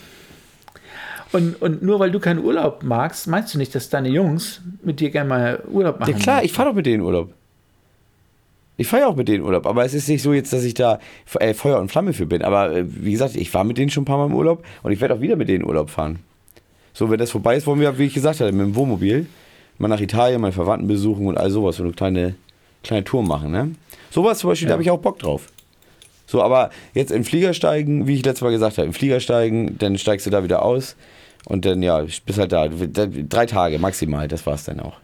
Und, und nur weil du keinen Urlaub magst, meinst du nicht, dass deine Jungs mit dir gerne mal Urlaub machen? Ja klar, ich fahre doch mit denen Urlaub. Ich fahre ja auch mit denen Urlaub, aber es ist nicht so jetzt, dass ich da äh, Feuer und Flamme für bin. Aber äh, wie gesagt, ich war mit denen schon ein paar Mal im Urlaub und ich werde auch wieder mit denen Urlaub fahren. So, wenn das vorbei ist, wollen wir, wie ich gesagt habe, mit dem Wohnmobil mal nach Italien, meine Verwandten besuchen und all sowas, so eine kleine, kleine Tour machen, ne? Sowas zum Beispiel, da Ja. habe ich auch Bock drauf. So, aber jetzt in Flieger steigen, wie ich letztes Mal gesagt habe, im Flieger steigen, dann steigst du da wieder aus und dann, ja, bist halt da. Drei Tage maximal, das war's dann auch.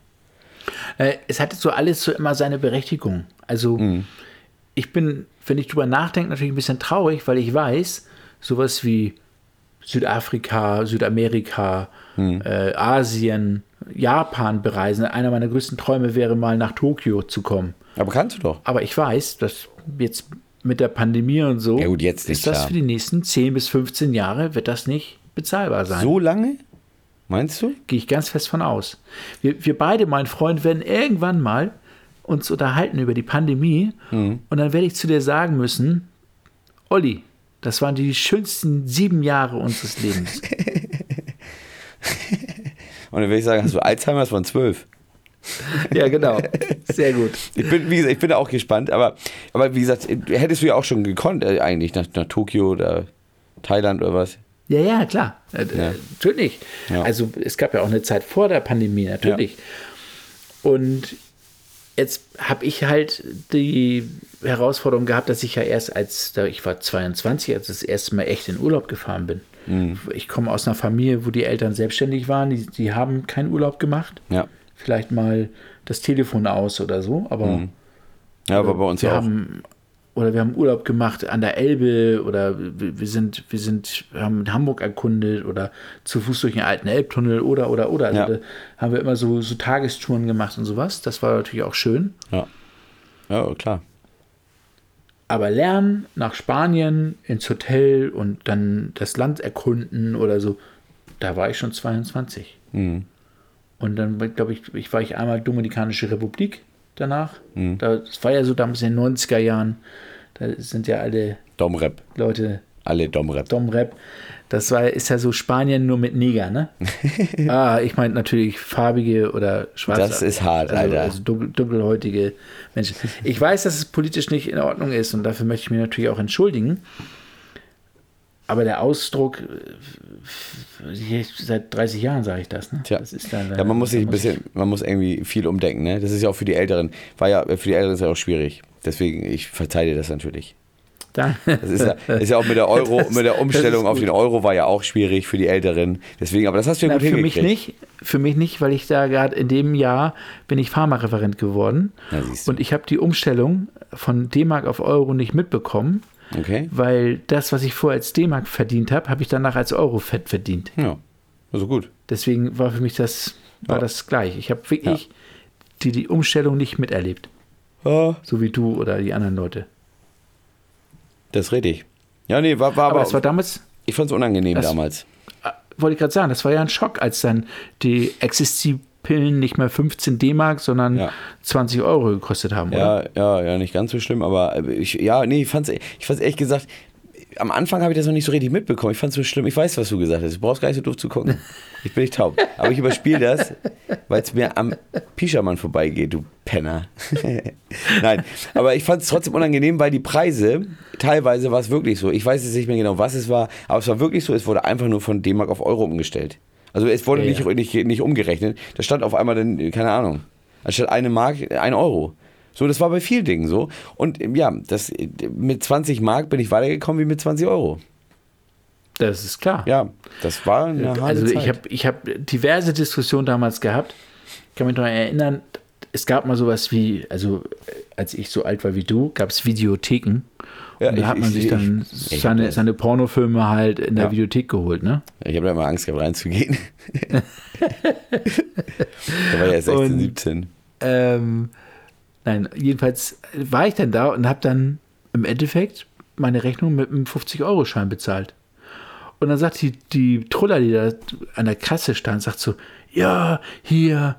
Äh, Es hatte so alles so immer seine Berechtigung. Also ich bin, wenn ich drüber nachdenke, natürlich ein bisschen traurig, weil ich weiß, sowas wie Südafrika, Südamerika, äh, Asien, Japan bereisen. Einer meiner größten Träume wäre mal nach Tokio zu kommen. Aber kannst du doch. Aber ich weiß, dass jetzt mit der Pandemie und so Ja gut, jetzt ist das klar. für die nächsten 10 bis 15 Jahre wird das nicht bezahlbar sein. So lange? Meinst du? Gehe ich ganz fest von aus. Wir, wir beide, mein Freund, werden irgendwann mal uns unterhalten über die Pandemie Mhm. und dann werde ich zu dir sagen müssen, Olli, das waren die schönsten sieben Jahre unseres Lebens. Und dann würde ich sagen, hast du Alzheimer, das waren zwölf. ja, genau. Sehr gut. Ich bin, wie gesagt, ich bin auch gespannt, aber, aber wie gesagt, hättest du ja auch schon gekonnt, äh, eigentlich, nach, nach Tokio oder Thailand oder was. Ja, ja, klar. Äh, Ja. Natürlich. Ja. Also es gab ja auch eine Zeit vor der Pandemie, natürlich. Und jetzt habe ich halt die Herausforderung gehabt, dass ich ja erst als, da ich war 22, als ich das erste Mal echt in Urlaub gefahren bin. Mhm. Ich komme aus einer Familie, wo die Eltern selbstständig waren, die, die haben keinen Urlaub gemacht. Ja. Vielleicht mal das Telefon aus oder so, aber Mhm. Ja, aber bei uns wir auch. haben oder wir haben Urlaub gemacht an der Elbe oder wir sind wir sind wir haben Hamburg erkundet oder zu Fuß durch den alten Elbtunnel oder oder oder also Ja. da haben wir immer so so Tagestouren gemacht und sowas das war natürlich auch schön Ja. Ja, klar. aber lernen nach Spanien ins Hotel und dann das Land erkunden oder so da war ich schon 22 Mhm. und dann glaube ich ich war ich einmal Dominikanische Republik danach Mhm. da, das war ja so damals in den 90er Jahren da sind ja alle Domrep. Leute Alle Domrep. Domrep. Das war, ist ja so Spanien nur mit Neger, ne? ah, ich meine natürlich farbige oder schwarze. Das ist hart, also, Alter. Also dunkelhäutige Menschen. Ich weiß, dass es politisch nicht in Ordnung ist und dafür möchte ich mich natürlich auch entschuldigen. Aber der Ausdruck, äh, seit 30 Jahren sage ich das, ne? Tja. Das ist dann, Ja, man muss sich ein bisschen, man muss irgendwie viel umdenken, ne? Das ist ja auch für die Älteren, war ja, für die Älteren ist ja auch schwierig. Deswegen, ich verteile dir das natürlich. Da, Das ist ja, ist ja auch mit der Euro, Das- mit der Umstellung auf den Euro war ja auch schwierig für die Älteren. Deswegen, aber das hast du ja Na, gut für mich nicht, für mich nicht, weil ich da gerade in dem Jahr bin ich Pharmareferent geworden Na, und ich habe die Umstellung von D-Mark auf Euro nicht mitbekommen, Okay. weil das, was ich vorher als D-Mark verdient habe, habe ich danach als Euro fett verdient. Ja, also gut. Deswegen war für mich das war Ja. das gleich. Ich habe wirklich die, die Umstellung nicht miterlebt, Ja, so wie du oder die anderen Leute. das ist richtig. Ja, nee, war, war Aber aber, es war damals, ich fand es unangenehm Das- damals. äh, wollte ich gerade sagen, das war ja ein Schock, als dann die Existi-Pillen nicht mehr 15 D-Mark, sondern Ja. 20 Euro gekostet haben, oder? Ja, ja, ja, nicht ganz so schlimm, aber ich, ja, nee, ich fand's, ich fand's ehrlich gesagt, am Anfang habe ich das noch nicht so richtig mitbekommen. Ich fand's so schlimm. Ich weiß, was du gesagt hast. Du brauchst gar nicht so doof zu gucken. Ich bin nicht taub. Aber ich überspiele das, weil es mir am Pischermann vorbeigeht, du Penner. Nein, aber ich fand es trotzdem unangenehm, weil die Preise, teilweise war es wirklich so. Ich weiß jetzt nicht mehr genau, was es war, aber es war wirklich so, es wurde einfach nur von D-Mark auf Euro umgestellt. Also es wurde Ja, nicht, ja. nicht, nicht umgerechnet. Da stand auf einmal dann, keine Ahnung, anstatt eine Mark, ein Euro. So, das war bei vielen Dingen so. Und ähm, ja, das, mit 20 Mark bin ich weitergekommen wie mit 20 Euro. Das ist klar. Ja, das war eine harte also ich habe ich hab diverse Diskussionen damals gehabt. Ich kann mich noch erinnern, es gab mal sowas wie, also als ich so alt war wie du, gab es Videotheken. Ja, und da ich- hat man ich- sich ich- dann ich seine, seine Pornofilme halt in der Ja. Videothek geholt, ne? Ich habe da immer Angst gehabt, reinzugehen. da war ja 16, Und- 17. Ähm, nein, jedenfalls war ich dann da und habe dann im Endeffekt meine Rechnung mit einem 50-Euro-Schein bezahlt. Und dann sagt die, die Truller, die da an der Kasse stand, sagt so, ja, hier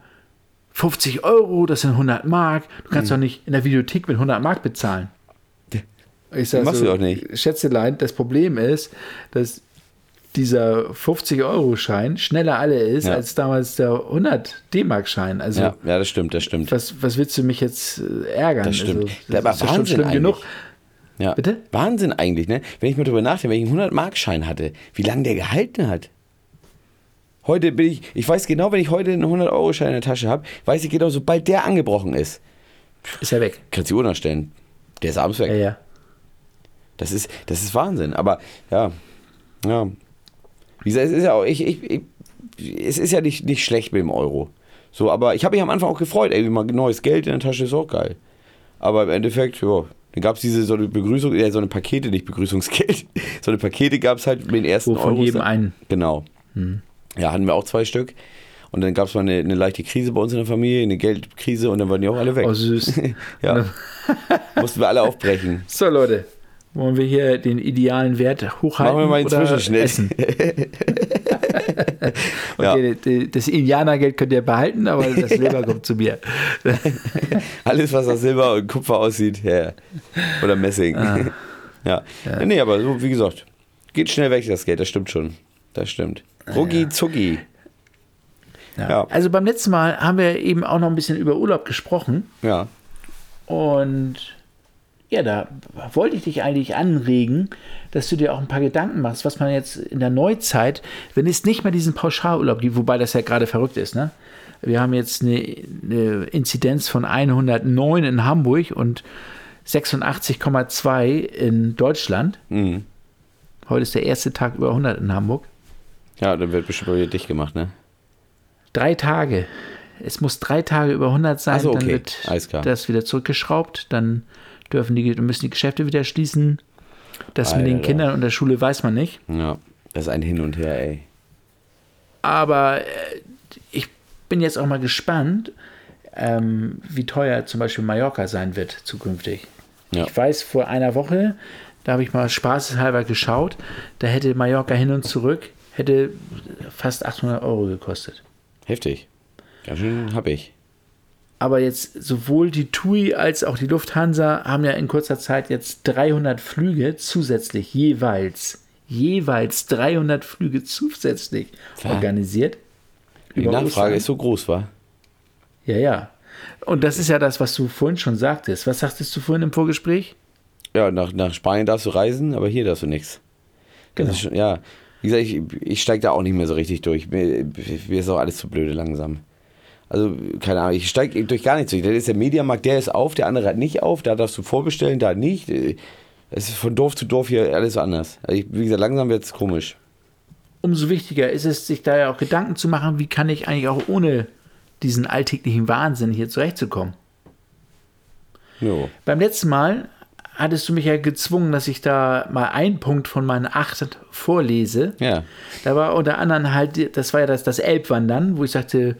50 Euro, das sind 100 Mark. Du kannst doch nicht in der Videothek mit 100 Mark bezahlen. Ich sag Machst so, du doch nicht. Schätzelein, das Problem ist, dass dieser 50-Euro-Schein schneller alle ist Ja. als damals der 100 D-Mark-Schein. Also Ja, ja, das stimmt, das stimmt. was, was willst du mich jetzt äh, ärgern? Das stimmt. Also, Ja, aber ist ja schon Wahnsinn schlimm eigentlich. genug. Ja. Bitte? Wahnsinn eigentlich, ne? Wenn ich mal drüber nachdenke, wenn ich einen 100-Mark-Schein hatte, wie lange der gehalten hat. Heute bin ich, ich weiß genau, wenn ich heute einen 100-Euro-Schein in der Tasche habe, weiß ich genau, sobald der angebrochen ist, Ist ja weg. kannst du die Uhr nachstellen. Der ist abends weg. Ja, ja. Das ist, das ist Wahnsinn. Aber ja, ja. Wie gesagt, es ist ja auch, ich, ich, ich, es ist ja nicht, nicht schlecht mit dem Euro. So, aber ich habe mich am Anfang auch gefreut, ey, mal neues Geld in der Tasche ist auch geil. Aber im Endeffekt, ja, dann gab es diese so eine Begrüßung, ja, so eine Pakete, nicht Begrüßungsgeld. So eine Pakete gab es halt mit den ersten Wo von Euros jedem dann. einen. Genau. Ja, hatten wir auch zwei Stück. Und dann gab es mal eine, eine leichte Krise bei uns in der Familie, eine Geldkrise und dann waren die auch alle weg. Oh, süß. ja. Mussten wir alle aufbrechen. So, Leute. Wollen wir hier den idealen Wert hochhalten? Machen wir mal einen oder Zwischenschnitt. Essen? Ja. Okay, d- das Indianergeld könnt ihr behalten, aber das Silber kommt zu mir. Alles, was nach Silber und Kupfer aussieht, ja. Oder Messing. Ah. Ja. Nee, aber so, wie gesagt, geht schnell weg, das Geld, das stimmt schon. Das stimmt. Rucki zucki. Ja. Ja. Also beim letzten Mal haben wir eben auch noch ein bisschen über Urlaub gesprochen. Ja. Und Ja, da wollte ich dich eigentlich anregen, dass du dir auch ein paar Gedanken machst, was man jetzt in der Neuzeit, wenn es nicht mehr diesen Pauschalurlaub gibt, wobei das ja gerade verrückt ist, ne? Wir haben jetzt eine, eine Inzidenz von 109 in Hamburg und 86,2 in Deutschland. Mhm. Heute ist der erste Tag über 100 in Hamburg. Ja, dann wird bestimmt wieder dicht gemacht, ne? Drei Tage. Es muss drei Tage über 100 sein, so, dann okay. wird Alles klar. das wieder zurückgeschraubt, dann dürfen die, müssen die Geschäfte wieder schließen. Das mit den Alter. Kindern und der Schule weiß man nicht. Ja, das ist ein Hin und Her, ey. Aber äh, ich bin jetzt auch mal gespannt, ähm, wie teuer zum Beispiel Mallorca sein wird zukünftig. Ja. Ich weiß, vor einer Woche, da habe ich mal spaßeshalber geschaut, da hätte Mallorca hin und zurück, hätte fast 800 Euro gekostet. Heftig. Ganz schön hab ich. Aber jetzt sowohl die TUI als auch die Lufthansa haben ja in kurzer Zeit jetzt 300 Flüge zusätzlich jeweils, jeweils 300 Flüge zusätzlich Was? organisiert. Die Nachfrage Ostern. ist so groß, war. Ja, ja. Und das ist ja das, was du vorhin schon sagtest. Was sagtest du vorhin im Vorgespräch? Ja, nach, nach Spanien darfst du reisen, aber hier darfst du nichts. Genau. Schon, ja, wie gesagt, ich, ich steige da auch nicht mehr so richtig durch. Mir, mir ist auch alles zu blöde langsam. Also, keine Ahnung, ich steige durch gar nichts durch. Da ist der Mediamarkt, der ist auf, der andere hat nicht auf, da darfst du vorbestellen, da nicht. Es ist von Dorf zu Dorf hier alles anders. Also ich, wie gesagt, langsam wird es komisch. Umso wichtiger ist es, sich da ja auch Gedanken zu machen, wie kann ich eigentlich auch ohne diesen alltäglichen Wahnsinn hier zurechtzukommen. Jo. Beim letzten Mal hattest du mich ja gezwungen, dass ich da mal einen Punkt von meinen acht vorlese. Ja. Da war unter anderem halt, das war ja das, das Elbwandern, wo ich sagte,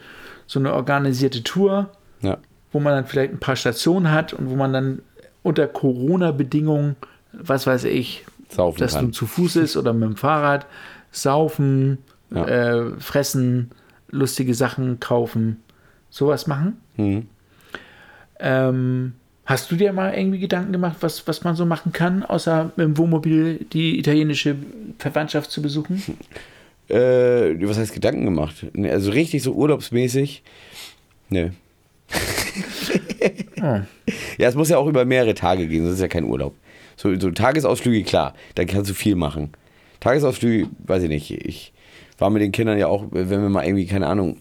so eine organisierte Tour, Ja. wo man dann vielleicht ein paar Stationen hat und wo man dann unter Corona-Bedingungen, was weiß ich, Saufen dass kann. du zu Fuß ist oder mit dem Fahrrad, saufen, Ja. äh, fressen, lustige Sachen kaufen, sowas machen. Mhm. Ähm, hast du dir mal irgendwie Gedanken gemacht, was, was man so machen kann, außer mit dem Wohnmobil die italienische Verwandtschaft zu besuchen? Äh, was heißt Gedanken gemacht? Nee, Also richtig so urlaubsmäßig? Nö. Oh. Ja, es muss ja auch über mehrere Tage gehen, sonst ist ja kein Urlaub. So, so Tagesausflüge, klar, da kannst du viel machen. Tagesausflüge, weiß ich nicht. Ich war mit den Kindern ja auch, wenn wir mal irgendwie, keine Ahnung,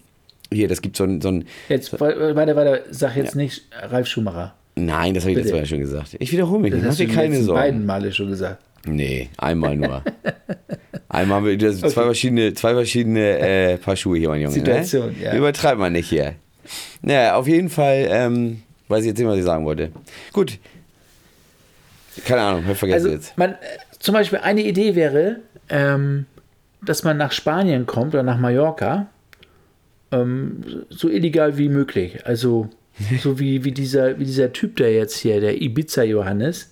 hier, das gibt so ein, so ein Jetzt, weiter, weiter, sag jetzt nicht Ralf Schumacher. nein, das habe ich Bitte. letztes Mal ja schon gesagt. Ich wiederhole mich Das hast du keine Sorgen. beiden Male schon gesagt. Nee, einmal nur. einmal haben wir das zwei verschiedene, zwei verschiedene äh, Paar Schuhe hier, mein Junge. Situation, ne? ja. Übertreibt man nicht hier. Naja, auf jeden Fall, ähm, weiß ich jetzt nicht, was ich sagen wollte. Gut. Keine Ahnung, hab ich vergessen Also, jetzt. man, zum Beispiel eine Idee wäre, ähm, dass man nach Spanien kommt oder nach Mallorca, ähm, so illegal wie möglich. Also, so wie, wie, dieser, wie dieser Typ, der jetzt hier, der Ibiza Johannes,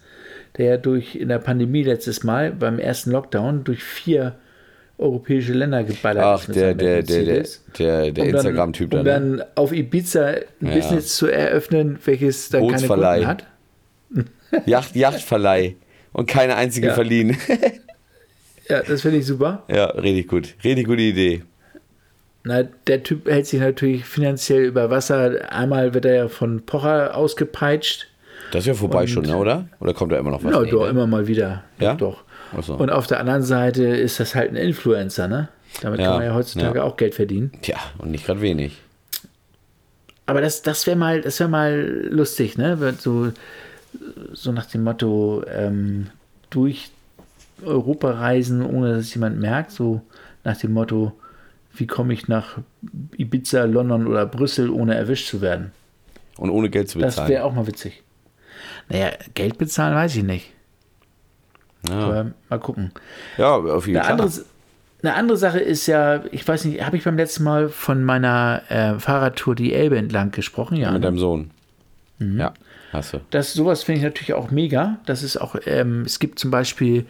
der ja durch in der Pandemie letztes Mal beim ersten Lockdown durch vier europäische Länder geballert Ach, ist mit der, der, der, der, der, der Um dann- Instagram-Typ da. Um ne? dann auf Ibiza ein Ja. Business zu eröffnen, welches dann keine. Kunden hat. Yacht, Yachtverleih. Und keine einzige Ja. verliehen. Ja, das finde ich super. ja, richtig gut. Richtig gute Idee. Na, der Typ hält sich natürlich finanziell über Wasser. Einmal wird er ja von Pocher ausgepeitscht. Das ist ja vorbei Und- schon, ne, oder? Oder kommt da immer noch was? Ja, Nee, doch, ne? immer mal wieder. Ja? Doch. So. Und auf der anderen Seite ist das halt ein Influencer, ne? Damit Ja, kann man ja heutzutage ja. auch Geld verdienen. Tja, und nicht gerade wenig. Aber das, das wäre mal, das wäre mal lustig, ne? So, so nach dem Motto, ähm, durch Europa reisen, ohne dass es jemand merkt. So nach dem Motto, wie komme ich nach Ibiza, London oder Brüssel, ohne erwischt zu werden. Und ohne Geld zu Das bezahlen. wäre auch mal witzig. Naja, Geld bezahlen weiß ich nicht. ja. Aber mal gucken. ja, auf jeden Fall. andere, eine andere Sache ist ja, ich weiß nicht, habe ich beim letzten Mal von meiner äh, Fahrradtour die Elbe entlang gesprochen? Ja. Mit ne? deinem Sohn. Mhm. Ja, hast du. Das, sowas finde ich natürlich auch mega. Das ist auch, ähm, es gibt zum Beispiel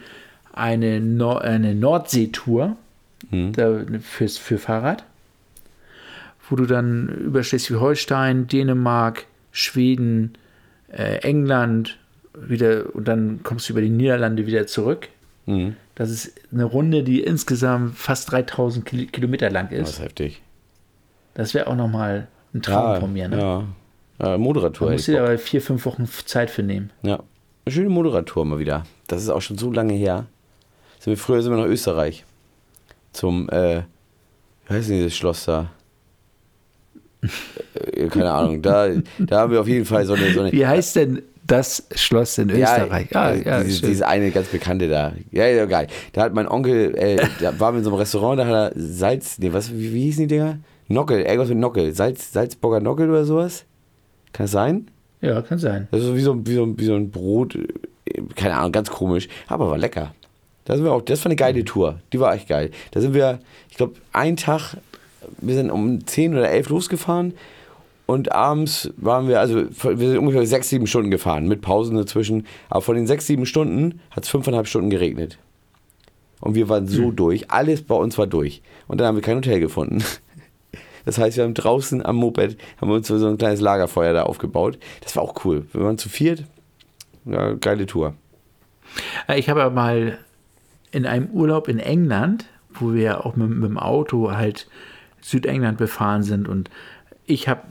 eine, Nor eine Nordseetour da, fürs, für Fahrrad, wo du dann über Schleswig-Holstein, Dänemark, Schweden, äh, England wieder und dann kommst du über die Niederlande wieder zurück. Mhm. Das ist eine Runde, die insgesamt fast 3000 Kil Kilometer lang Das ist. ist heftig. Das wäre auch nochmal ein Traum Ja, von mir. Ne? ja. Da Moderator. musst hätte du dir aber vier, fünf Wochen Zeit für nehmen. Ja. Eine schöne Moderator mal wieder. Das ist auch schon so lange her. Sind wir früher sind wir nach Österreich. Zum, äh, wie heißt denn dieses Schloss da? Äh, keine Ahnung. Da, da haben wir auf jeden Fall so eine. So eine Wie heißt denn das Schloss in Österreich? Ja, Ah, ja, dieses, dieses eine ganz bekannte da. Ja, ja, geil. Da hat mein Onkel, äh, da waren wir in so einem Restaurant, da hat er Salz, nee, was, wie, wie hießen die Dinger? Nockel, irgendwas mit Nockel. Salz, Salzburger Nockel oder sowas? Kann das sein? ja, kann sein. Das ist wie so, wie so, wie so ein Brot, äh, keine Ahnung, ganz komisch, aber war lecker. Da sind wir auch, das war eine geile Tour. Die war echt geil. Da sind wir, ich glaube, einen Tag, wir sind um 10 oder 11 losgefahren und abends waren wir, also wir sind ungefähr 6, 7 Stunden gefahren, mit Pausen dazwischen. Aber von den 6, 7 Stunden hat es 5,5 Stunden geregnet. Und wir waren so durch, alles bei uns war durch. Und dann haben wir kein Hotel gefunden. Das heißt, wir haben draußen am Moped, haben wir uns so ein kleines Lagerfeuer da aufgebaut. Das war auch cool. Wir waren zu viert. Ja, geile Tour. Äh, Ich habe ja mal in einem Urlaub in England, wo wir auch mit, mit dem Auto halt Südengland befahren sind und ich habe,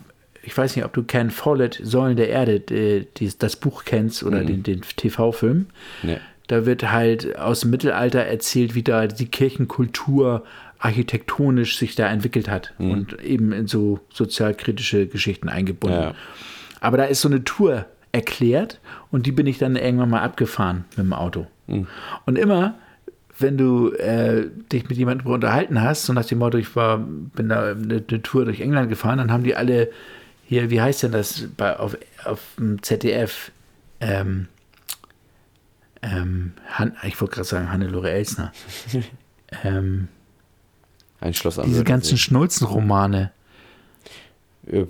ich weiß nicht, ob du Ken Follett, Säulen der Erde, die, die, das Buch kennst oder den, den TV-Film. Nee. Da wird halt aus dem Mittelalter erzählt, wie da die Kirchenkultur architektonisch sich da entwickelt hat und eben in so sozialkritische Geschichten eingebunden. Ja. Aber da ist so eine Tour erklärt und die bin ich dann irgendwann mal abgefahren mit dem Auto. Und immer, wenn du äh, dich mit jemandem unterhalten hast, so nach dem Motto, ich war, bin da eine, eine Tour durch England gefahren, dann haben die alle hier, wie heißt denn das bei, auf, auf dem ZDF? Ähm, ähm, Han, ich wollte gerade sagen Hannelore Elsner. ähm, Ein Schloss am diese ganzen. Schnulzenromane. Äh,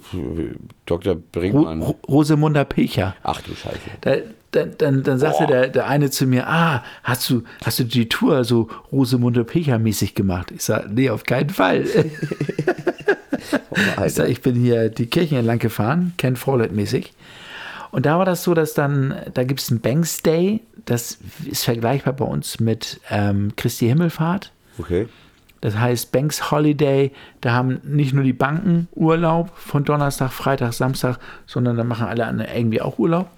Dr. Brinkmann. Ro Rosemunda Pilcher. Ach du Scheiße. Da, dann, dann, dann sagte der, der eine zu mir, ah, hast du, hast du die Tour so Rosemunde Pilcher-mäßig gemacht? Ich sage, nee, auf keinen Fall. ich sag, ich bin hier die Kirchen entlang gefahren, Ken Follett-mäßig. Und da war das so, dass dann, da gibt es einen Banks Day, das ist vergleichbar bei uns mit ähm, Christi Himmelfahrt. Okay. Das heißt Banks Holiday, da haben nicht nur die Banken Urlaub von Donnerstag, Freitag, Samstag, sondern da machen alle anderen irgendwie auch Urlaub.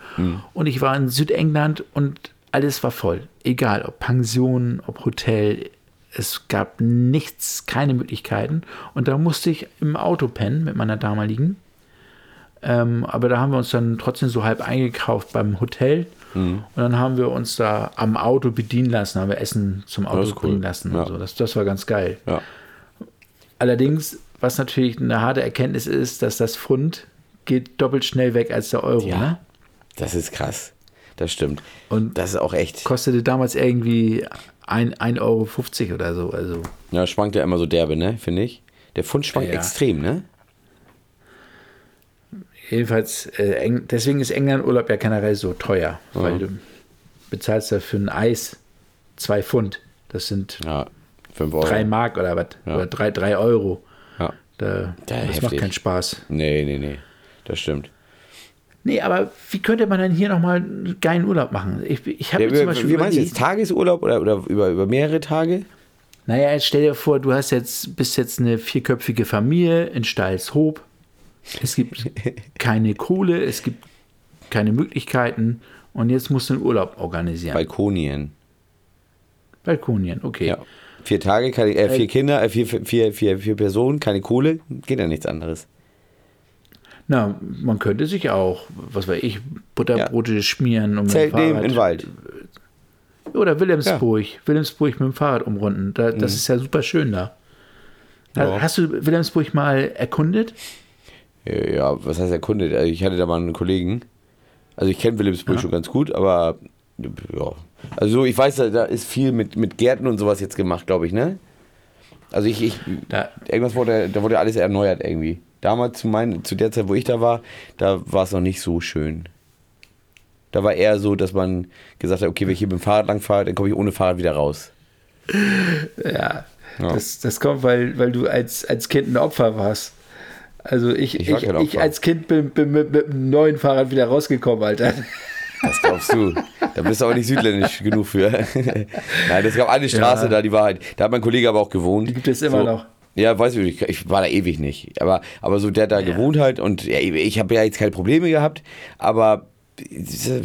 Und ich war in Südengland und alles war voll. Egal, ob Pension, ob Hotel, es gab nichts, keine Möglichkeiten. Und da musste ich im Auto pennen mit meiner damaligen. Ähm, aber da haben wir uns dann trotzdem so halb eingekauft beim Hotel. Und dann haben wir uns da am Auto bedienen lassen, haben wir Essen zum Auto ist cool. bringen lassen. Ja. So. das, das war ganz geil. Ja. Allerdings, was natürlich eine harte Erkenntnis ist, dass das Pfund geht doppelt schnell weg als der Euro. Ja. Ne? Das ist krass. Das stimmt. Und das ist auch echt. Kostete damals irgendwie 1,50 Euro oder so. Also Ja, schwankt ja immer so derbe, ne? Finde ich. Der Pfund schwankt Ja. extrem, ne? Jedenfalls, äh, deswegen ist England-Urlaub ja generell so teuer, weil du bezahlst da für ein Eis zwei Pfund. Das sind Ja. 5 Euro. drei Mark oder was? Ja. Oder drei, drei Euro. Ja. Da, Ja, das heftig. macht keinen Spaß. Nee, nee, nee. Das stimmt. Nee, aber wie könnte man denn hier nochmal einen geilen Urlaub machen? Ich, ich habe Ja, zum Beispiel wie meinst du jetzt? Tagesurlaub oder, oder über, über mehrere Tage? Naja, jetzt stell dir vor, du hast jetzt, bist jetzt eine vierköpfige Familie in Steilshoop. Es gibt keine Kohle, es gibt keine Möglichkeiten und jetzt musst du einen Urlaub organisieren. Balkonien. Balkonien, okay. Ja. Vier Tage, keine, äh, vier Kinder, äh, vier, vier, vier, vier Personen, keine Kohle, geht ja nichts anderes. Na, man könnte sich auch, was weiß ich, Butterbrote schmieren und mit dem Zelt nehmen den Wald. Oder Wilhelmsburg. Wilhelmsburg mit dem Fahrrad umrunden. Da, das ist ja super schön da. Mhm. Ja. Hast du Wilhelmsburg mal erkundet? Ja, was heißt erkundet? Also ich hatte da mal einen Kollegen. Also ich kenne Wilhelmsburg schon ganz gut, aber ja. Also ich weiß, da- da ist viel mit, mit Gärten und sowas jetzt gemacht, glaube ich, ne? Also ich, ich Da, irgendwas wurde, da wurde alles erneuert irgendwie. Damals zu, mein, zu der Zeit, wo ich da war, da war es noch nicht so schön. Da war eher so, dass man gesagt hat, okay, wenn ich hier mit dem Fahrrad lang fahre, dann komme ich ohne Fahrrad wieder raus. ja, Ja. Das, das kommt, weil, weil du als, als Kind ein Opfer warst. Also ich, Ich ich, ich, als Kind bin, bin mit, mit einem neuen Fahrrad wieder rausgekommen, Alter. Das glaubst du. Da bist du aber nicht südländisch genug für. Nein, es gab eine Straße Ja. da, die war halt, da hat mein Kollege aber auch gewohnt. Die gibt es immer so, noch. Ja, weiß ich nicht, ich war da ewig nicht. Aber, aber so der da gewohnt halt und ja, ich habe ja jetzt keine Probleme gehabt, aber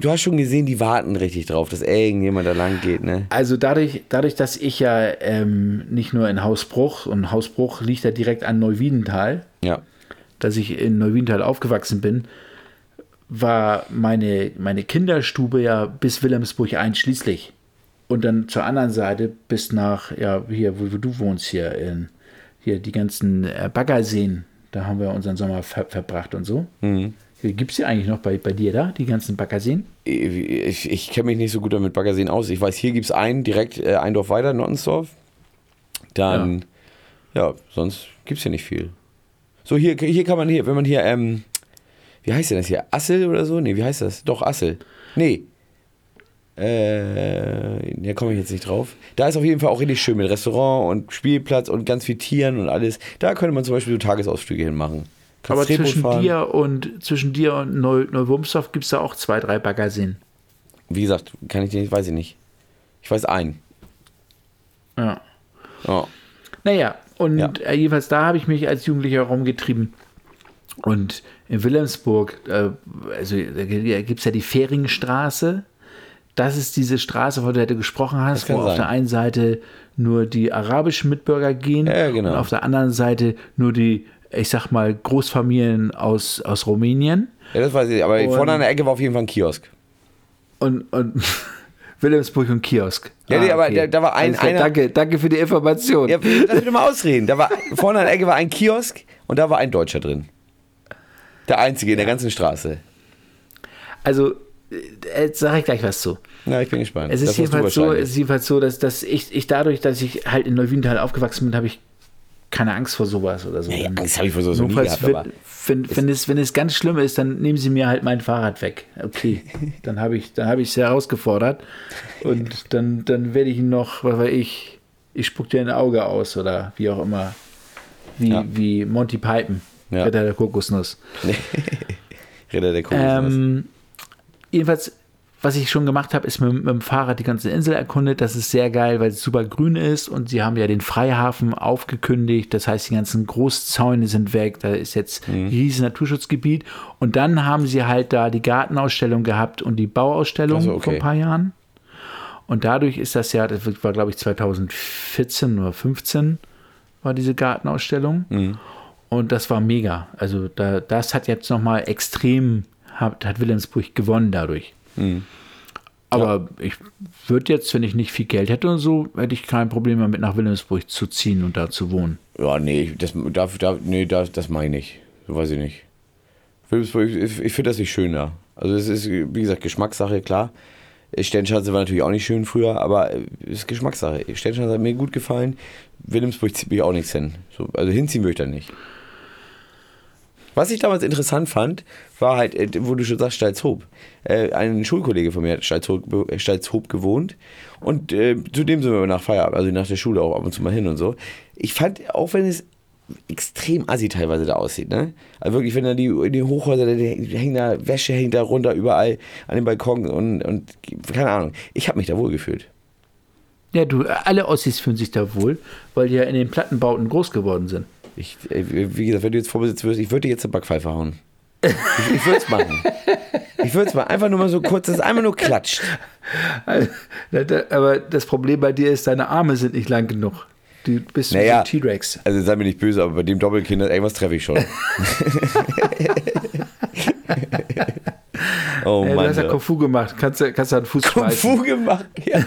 du hast schon gesehen, die warten richtig drauf, dass irgendjemand da lang geht, ne? Also dadurch, dadurch dass ich ja ähm, nicht nur in Hausbruch, und Hausbruch liegt ja direkt an Neuwiedental, Ja. Dass ich in Neuwiedental aufgewachsen bin, war meine, meine Kinderstube ja bis Wilhelmsburg einschließlich. Und dann zur anderen Seite bis nach, ja, hier, wo, wo du wohnst, hier, in, hier die ganzen äh, Baggerseen, da haben wir unseren Sommer ver verbracht und so. Mhm. Gibt es die eigentlich noch bei, bei dir da, die ganzen Baggerseen? Ich, ich kenne mich nicht so gut damit Baggerseen aus. Ich weiß, hier gibt es einen direkt äh, ein Dorf weiter, Nottensdorf. Dann, ja, sonst gibt es hier nicht viel. So, hier, hier kann man hier, wenn man hier, ähm, wie heißt denn das hier? Assel oder so? Nee, wie heißt das? Doch, Assel. Nee. Äh, da komme ich jetzt nicht drauf. Da ist auf jeden Fall auch richtig schön mit Restaurant und Spielplatz und ganz viel Tieren und alles. Da könnte man zum Beispiel so Tagesausflüge hinmachen. Kannst Aber zwischen fahren. dir und zwischen dir und Neu Neuwurmsdorf gibt es da auch zwei, drei Baggerseen. Wie gesagt, kann ich nicht, weiß ich nicht. Ich weiß einen. Ja. Oh. Naja, und Ja. äh, jedenfalls da habe ich mich als Jugendlicher rumgetrieben. Und in Wilhelmsburg, äh, also da gibt es ja die Fähringstraße. Das ist diese Straße, von der du gesprochen hast, wo auf sein. der einen Seite nur die arabischen Mitbürger gehen Ja, genau. und auf der anderen Seite nur die, ich sag mal, Großfamilien aus, aus Rumänien. Ja, das weiß ich. Aber Und- vorne an der Ecke war auf jeden Fall ein Kiosk. Und, und Wilhelmsburg und Kiosk. Ja, nee, aber da- da war ein- klar, einer- Danke, danke für die Information. Ja, lass mich doch mal ausreden. Da war, vorne an der Ecke war ein Kiosk und da war ein Deutscher drin. Der einzige in der ganzen Straße. Also, äh, jetzt sage ich gleich was zu. Na, ich bin gespannt. Es ist, Das jedenfalls so, es ist jedenfalls so, dass, dass ich, ich dadurch, dass ich halt in Neuwiedental aufgewachsen bin, habe ich keine Angst vor sowas oder so. Ja, ja, Angst habe ich vor sowas nie gehabt, wenn, wenn, wenn, es, wenn es ganz schlimm ist, dann nehmen sie mir halt mein Fahrrad weg. Okay, dann habe ich dann habe ich es herausgefordert und dann, dann werde ich ihn noch, was weiß ich, ich spuck dir ein Auge aus oder wie auch immer. Wie, Ja. wie Monty Python, Ja. Ritter der Kokosnuss. Ritter der Kokosnuss. Ähm, jedenfalls, was ich schon gemacht habe, ist mit, mit dem Fahrrad die ganze Insel erkundet. Das ist sehr geil, weil es super grün ist und sie haben ja den Freihafen aufgekündigt. Das heißt, die ganzen Großzäune sind weg. Da ist jetzt Mhm. ein riesiges Naturschutzgebiet. Und dann haben sie halt da die Gartenausstellung gehabt und die Bauausstellung Ach so, okay. vor ein paar Jahren. Und dadurch ist das ja, das war glaube ich 2014 oder 15 war diese Gartenausstellung. Mhm. Und das war mega. Also da, das hat jetzt nochmal extrem, hat, hat Wilhelmsburg gewonnen dadurch. Mhm. Aber ich würde jetzt, wenn ich nicht viel Geld hätte und so, hätte ich kein Problem damit nach Wilhelmsburg zu ziehen und da zu wohnen. Ja, nee, das, da, da, nee, das, das meine ich. So weiß ich nicht. Wilhelmsburg, ich, ich finde das nicht schön da. Also es ist, wie gesagt, Geschmackssache, klar. Sternschanze war natürlich auch nicht schön früher, aber es ist Geschmackssache. Sternschanze hat mir gut gefallen. Wilhelmsburg zieht mich auch nichts hin. So, also hinziehen würde ich da nicht. Was ich damals interessant fand, war halt, äh, wo du schon sagst, Stalzhoop. Äh, ein Schulkollege von mir hat Stalzhoop, gewohnt und äh, zu dem sind wir nach Feierabend, also nach der Schule auch ab und zu mal hin und so. Ich fand, auch wenn es extrem assi teilweise da aussieht, ne? Also wirklich, wenn da die, die Hochhäuser, da hängen da, Wäsche hängt da runter überall an den Balkon und, und keine Ahnung. Ich habe mich da wohl gefühlt. Ja, du, alle Ossis fühlen sich da wohl, weil die ja in den Plattenbauten groß geworden sind. Ich, wie gesagt, wenn du jetzt Vorbesitz wirst, ich würde dir jetzt eine Backpfeife hauen. Ich, ich würde es machen. Ich würde es machen. Einfach nur mal so kurz, dass es einfach nur klatscht. Aber das Problem bei dir ist, deine Arme sind nicht lang genug. Du bist Naja. wie T-Rex. Also sei mir nicht böse, aber bei dem Doppelkind, irgendwas treffe ich schon. oh du Mann. hast ja. Kung Fu gemacht. Kannst du kannst du einen Fuß Kung schmeißen. Fu gemacht. Ja.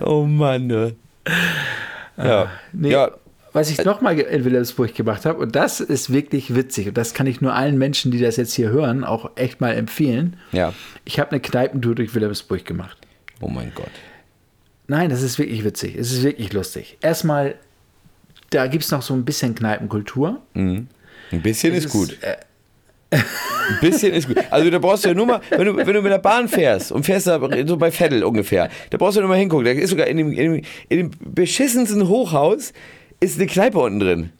oh Mann. Ja. Nee, ja. Was ich nochmal in Wilhelmsburg gemacht habe, und das ist wirklich witzig, und das kann ich nur allen Menschen, die das jetzt hier hören, auch echt mal empfehlen. Ja. Ich habe eine Kneipentour durch Wilhelmsburg gemacht. Oh mein Gott. Nein, das ist wirklich witzig. Es ist wirklich lustig. Erstmal, da gibt es noch so ein bisschen Kneipenkultur. Ein bisschen Es ist gut. äh, Ein bisschen ist gut. Also da brauchst du ja nur mal, wenn du, wenn du mit der Bahn fährst und fährst da so bei Vettel ungefähr, da brauchst du nur mal hingucken. Da ist sogar in dem, in dem, in dem beschissensten Hochhaus ist eine Kneipe unten drin.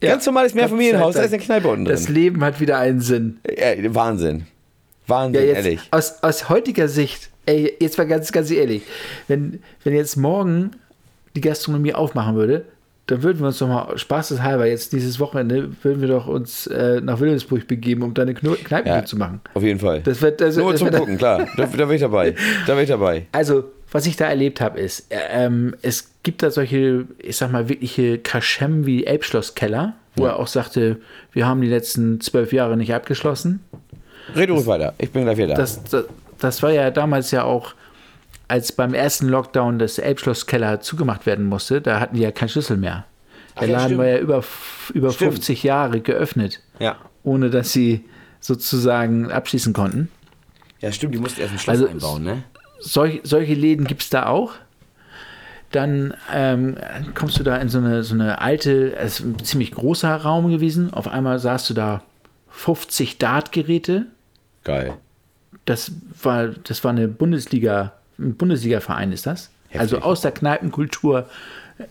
Ganz normales Mehrfamilienhaus, da ist eine Kneipe unten Das drin. Leben hat wieder einen Sinn. Ja, Wahnsinn. Ja, Wahnsinn, jetzt ehrlich. aus, aus heutiger Sicht, ey, jetzt mal ganz, ganz ehrlich, wenn, wenn jetzt morgen die Gastronomie aufmachen würde, dann würden wir uns doch mal spaßeshalber jetzt dieses Wochenende würden wir doch uns äh, nach Wilhelmsburg begeben, um deine Kno Kneipen Ja, zu machen. Auf jeden Fall. Das wird, das, Nur das zum wird, Gucken, klar. Da, da bin ich dabei. Da bin ich dabei. Also, was ich da erlebt habe, ist, äh, ähm, es gibt da solche, ich sag mal, wirkliche Kaschem wie Elbschlosskeller, wo er auch sagte, wir haben die letzten zwölf Jahre nicht abgeschlossen. Rede ruhig weiter. Ich bin gleich wieder da. Das, das, das war ja damals ja auch, als beim ersten Lockdown das Elbschlosskeller zugemacht werden musste, da hatten die ja keinen Schlüssel mehr. Der ja, Laden stimmt. war ja über, über Stimmt. 50 Jahre geöffnet, ja. ohne dass sie sozusagen abschließen konnten. ja, stimmt. Die mussten erst ein Schloss Also, einbauen, ne? Solch, solche Läden gibt es da auch. Dann ähm, kommst du da in so eine, so eine alte, es ist ein ziemlich großer Raum gewesen. Auf einmal sahst du da 50 Dartgeräte. Geil. Das war, das war eine Bundesliga, ein Bundesliga-Verein ist das. Heftig. Also aus der Kneipenkultur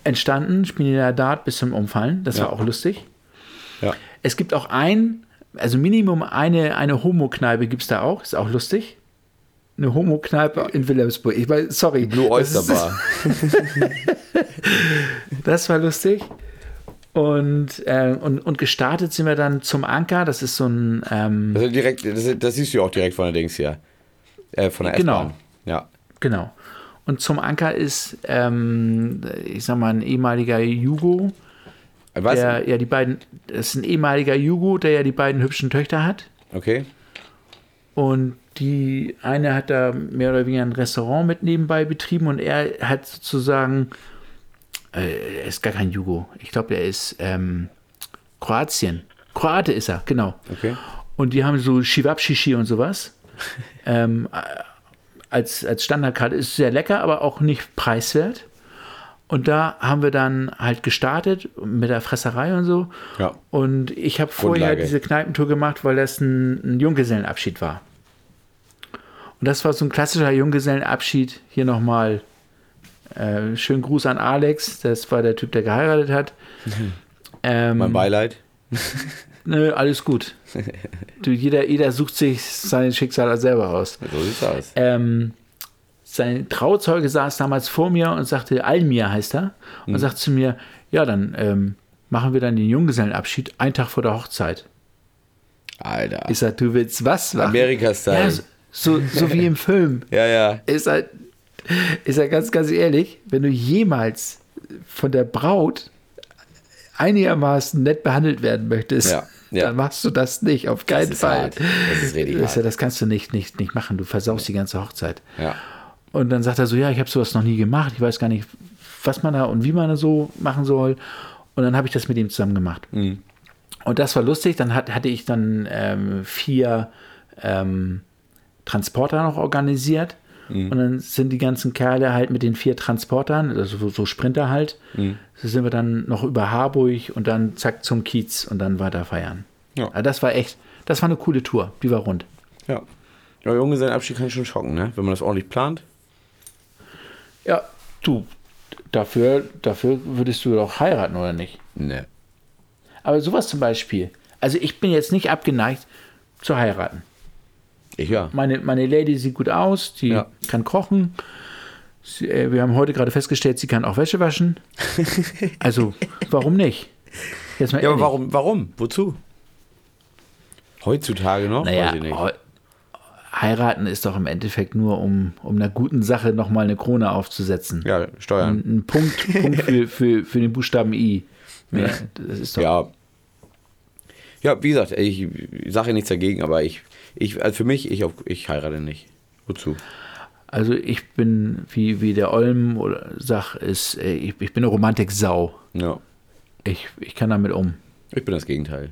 entstanden, da Dart bis zum Umfallen. Das Ja. war auch lustig. Ja. Es gibt auch ein, also Minimum eine, eine Homo-Kneipe gibt es da auch, ist auch lustig. Eine Homo-Kneipe in Wilhelmsburg. Ich weiß, sorry. Blue das Oyster Bar. Das war lustig. Und, äh, und, und gestartet sind wir dann zum Anker. Das ist so ein, ähm, ist direkt, das, das siehst du auch direkt von der Dings hier. Äh, von der Genau. S-Bahn. Ja. Genau. Und zum Anker ist, ähm, ich sag mal, ein ehemaliger Jugo, Was? der ja die beiden, das ist ein ehemaliger Jugo, der ja die beiden hübschen Töchter hat. Okay. Und die eine hat da mehr oder weniger ein Restaurant mit nebenbei betrieben und er hat sozusagen, äh, er ist gar kein Jugo. Ich glaube, er ist ähm, Kroatien. Kroate ist er, genau. Okay. Und die haben so Shivapshishi und sowas. ähm, äh, als, als Standardkarte ist sehr lecker, aber auch nicht preiswert. Und da haben wir dann halt gestartet mit der Fresserei und so. Ja. Und ich habe vorher diese Kneipentour gemacht, weil das ein, ein Junggesellenabschied war. Und das war so ein klassischer Junggesellenabschied. Hier nochmal äh, schönen Gruß an Alex. Das war der Typ, der geheiratet hat. Ähm, Mein Beileid. Nö, alles gut. Du, jeder, jeder sucht sich sein Schicksal selber aus. So sieht's aus. Ähm, sein Trauzeuge saß damals vor mir und sagte, Almir heißt er, und sagt zu mir, ja, dann ähm, machen wir dann den Junggesellenabschied einen Tag vor der Hochzeit. Alter. Ich sag, du willst was machen? Amerika-Style. Ja, so, so, so wie im Film. Ja, ja. Ist halt, ist halt ganz, ganz ehrlich, wenn du jemals von der Braut einigermaßen nett behandelt werden möchtest, Ja, ja. dann machst du das nicht, auf keinen Fall. hart. Das ist richtig hart. das kannst du nicht, nicht, nicht machen, du versaust die ganze Hochzeit. Ja. Und dann sagt er so, ja, ich habe sowas noch nie gemacht, ich weiß gar nicht, was man da und wie man das so machen soll. Und dann habe ich das mit ihm zusammen gemacht. Mhm. Und das war lustig. Dann hat, hatte ich dann ähm, vier ähm, Transporter noch organisiert. Mhm. Und dann sind die ganzen Kerle halt mit den vier Transportern, also so, Sprinter halt, Mhm. so sind wir dann noch über Harburg und dann zack zum Kiez und dann weiter feiern. Ja. Also das war echt, das war eine coole Tour. Die war rund. Ja. Ja, Junge, sein Abschied kann schon schocken, ne? Wenn man das ordentlich plant. Ja, du, dafür, dafür würdest du doch heiraten, oder nicht? Ne. Aber sowas zum Beispiel. Also ich bin jetzt nicht abgeneigt zu heiraten. Ich ja. Meine, meine Lady sieht gut aus, die Ja. kann kochen. Sie, äh, wir haben heute gerade festgestellt, sie kann auch Wäsche waschen. Also, warum nicht? Jetzt mal Ja, aber ehrlich. warum? Warum? Wozu? Heutzutage noch? Naja, Weiß ich nicht. heu- heiraten ist doch im Endeffekt nur, um, um einer guten Sache nochmal eine Krone aufzusetzen. Ja, Steuern. Ein, ein Punkt, Punkt für, für, für den Buchstaben I. Ja, das ist doch, Ja. Ja, wie gesagt, ich sage nichts dagegen, aber ich, ich also für mich, ich, ich heirate nicht. Wozu? Also ich bin, wie, wie der Olm oder sagt, ist, äh, ich, ich bin eine Romantik-Sau. Ja. Ich, ich kann damit um. Ich bin das Gegenteil.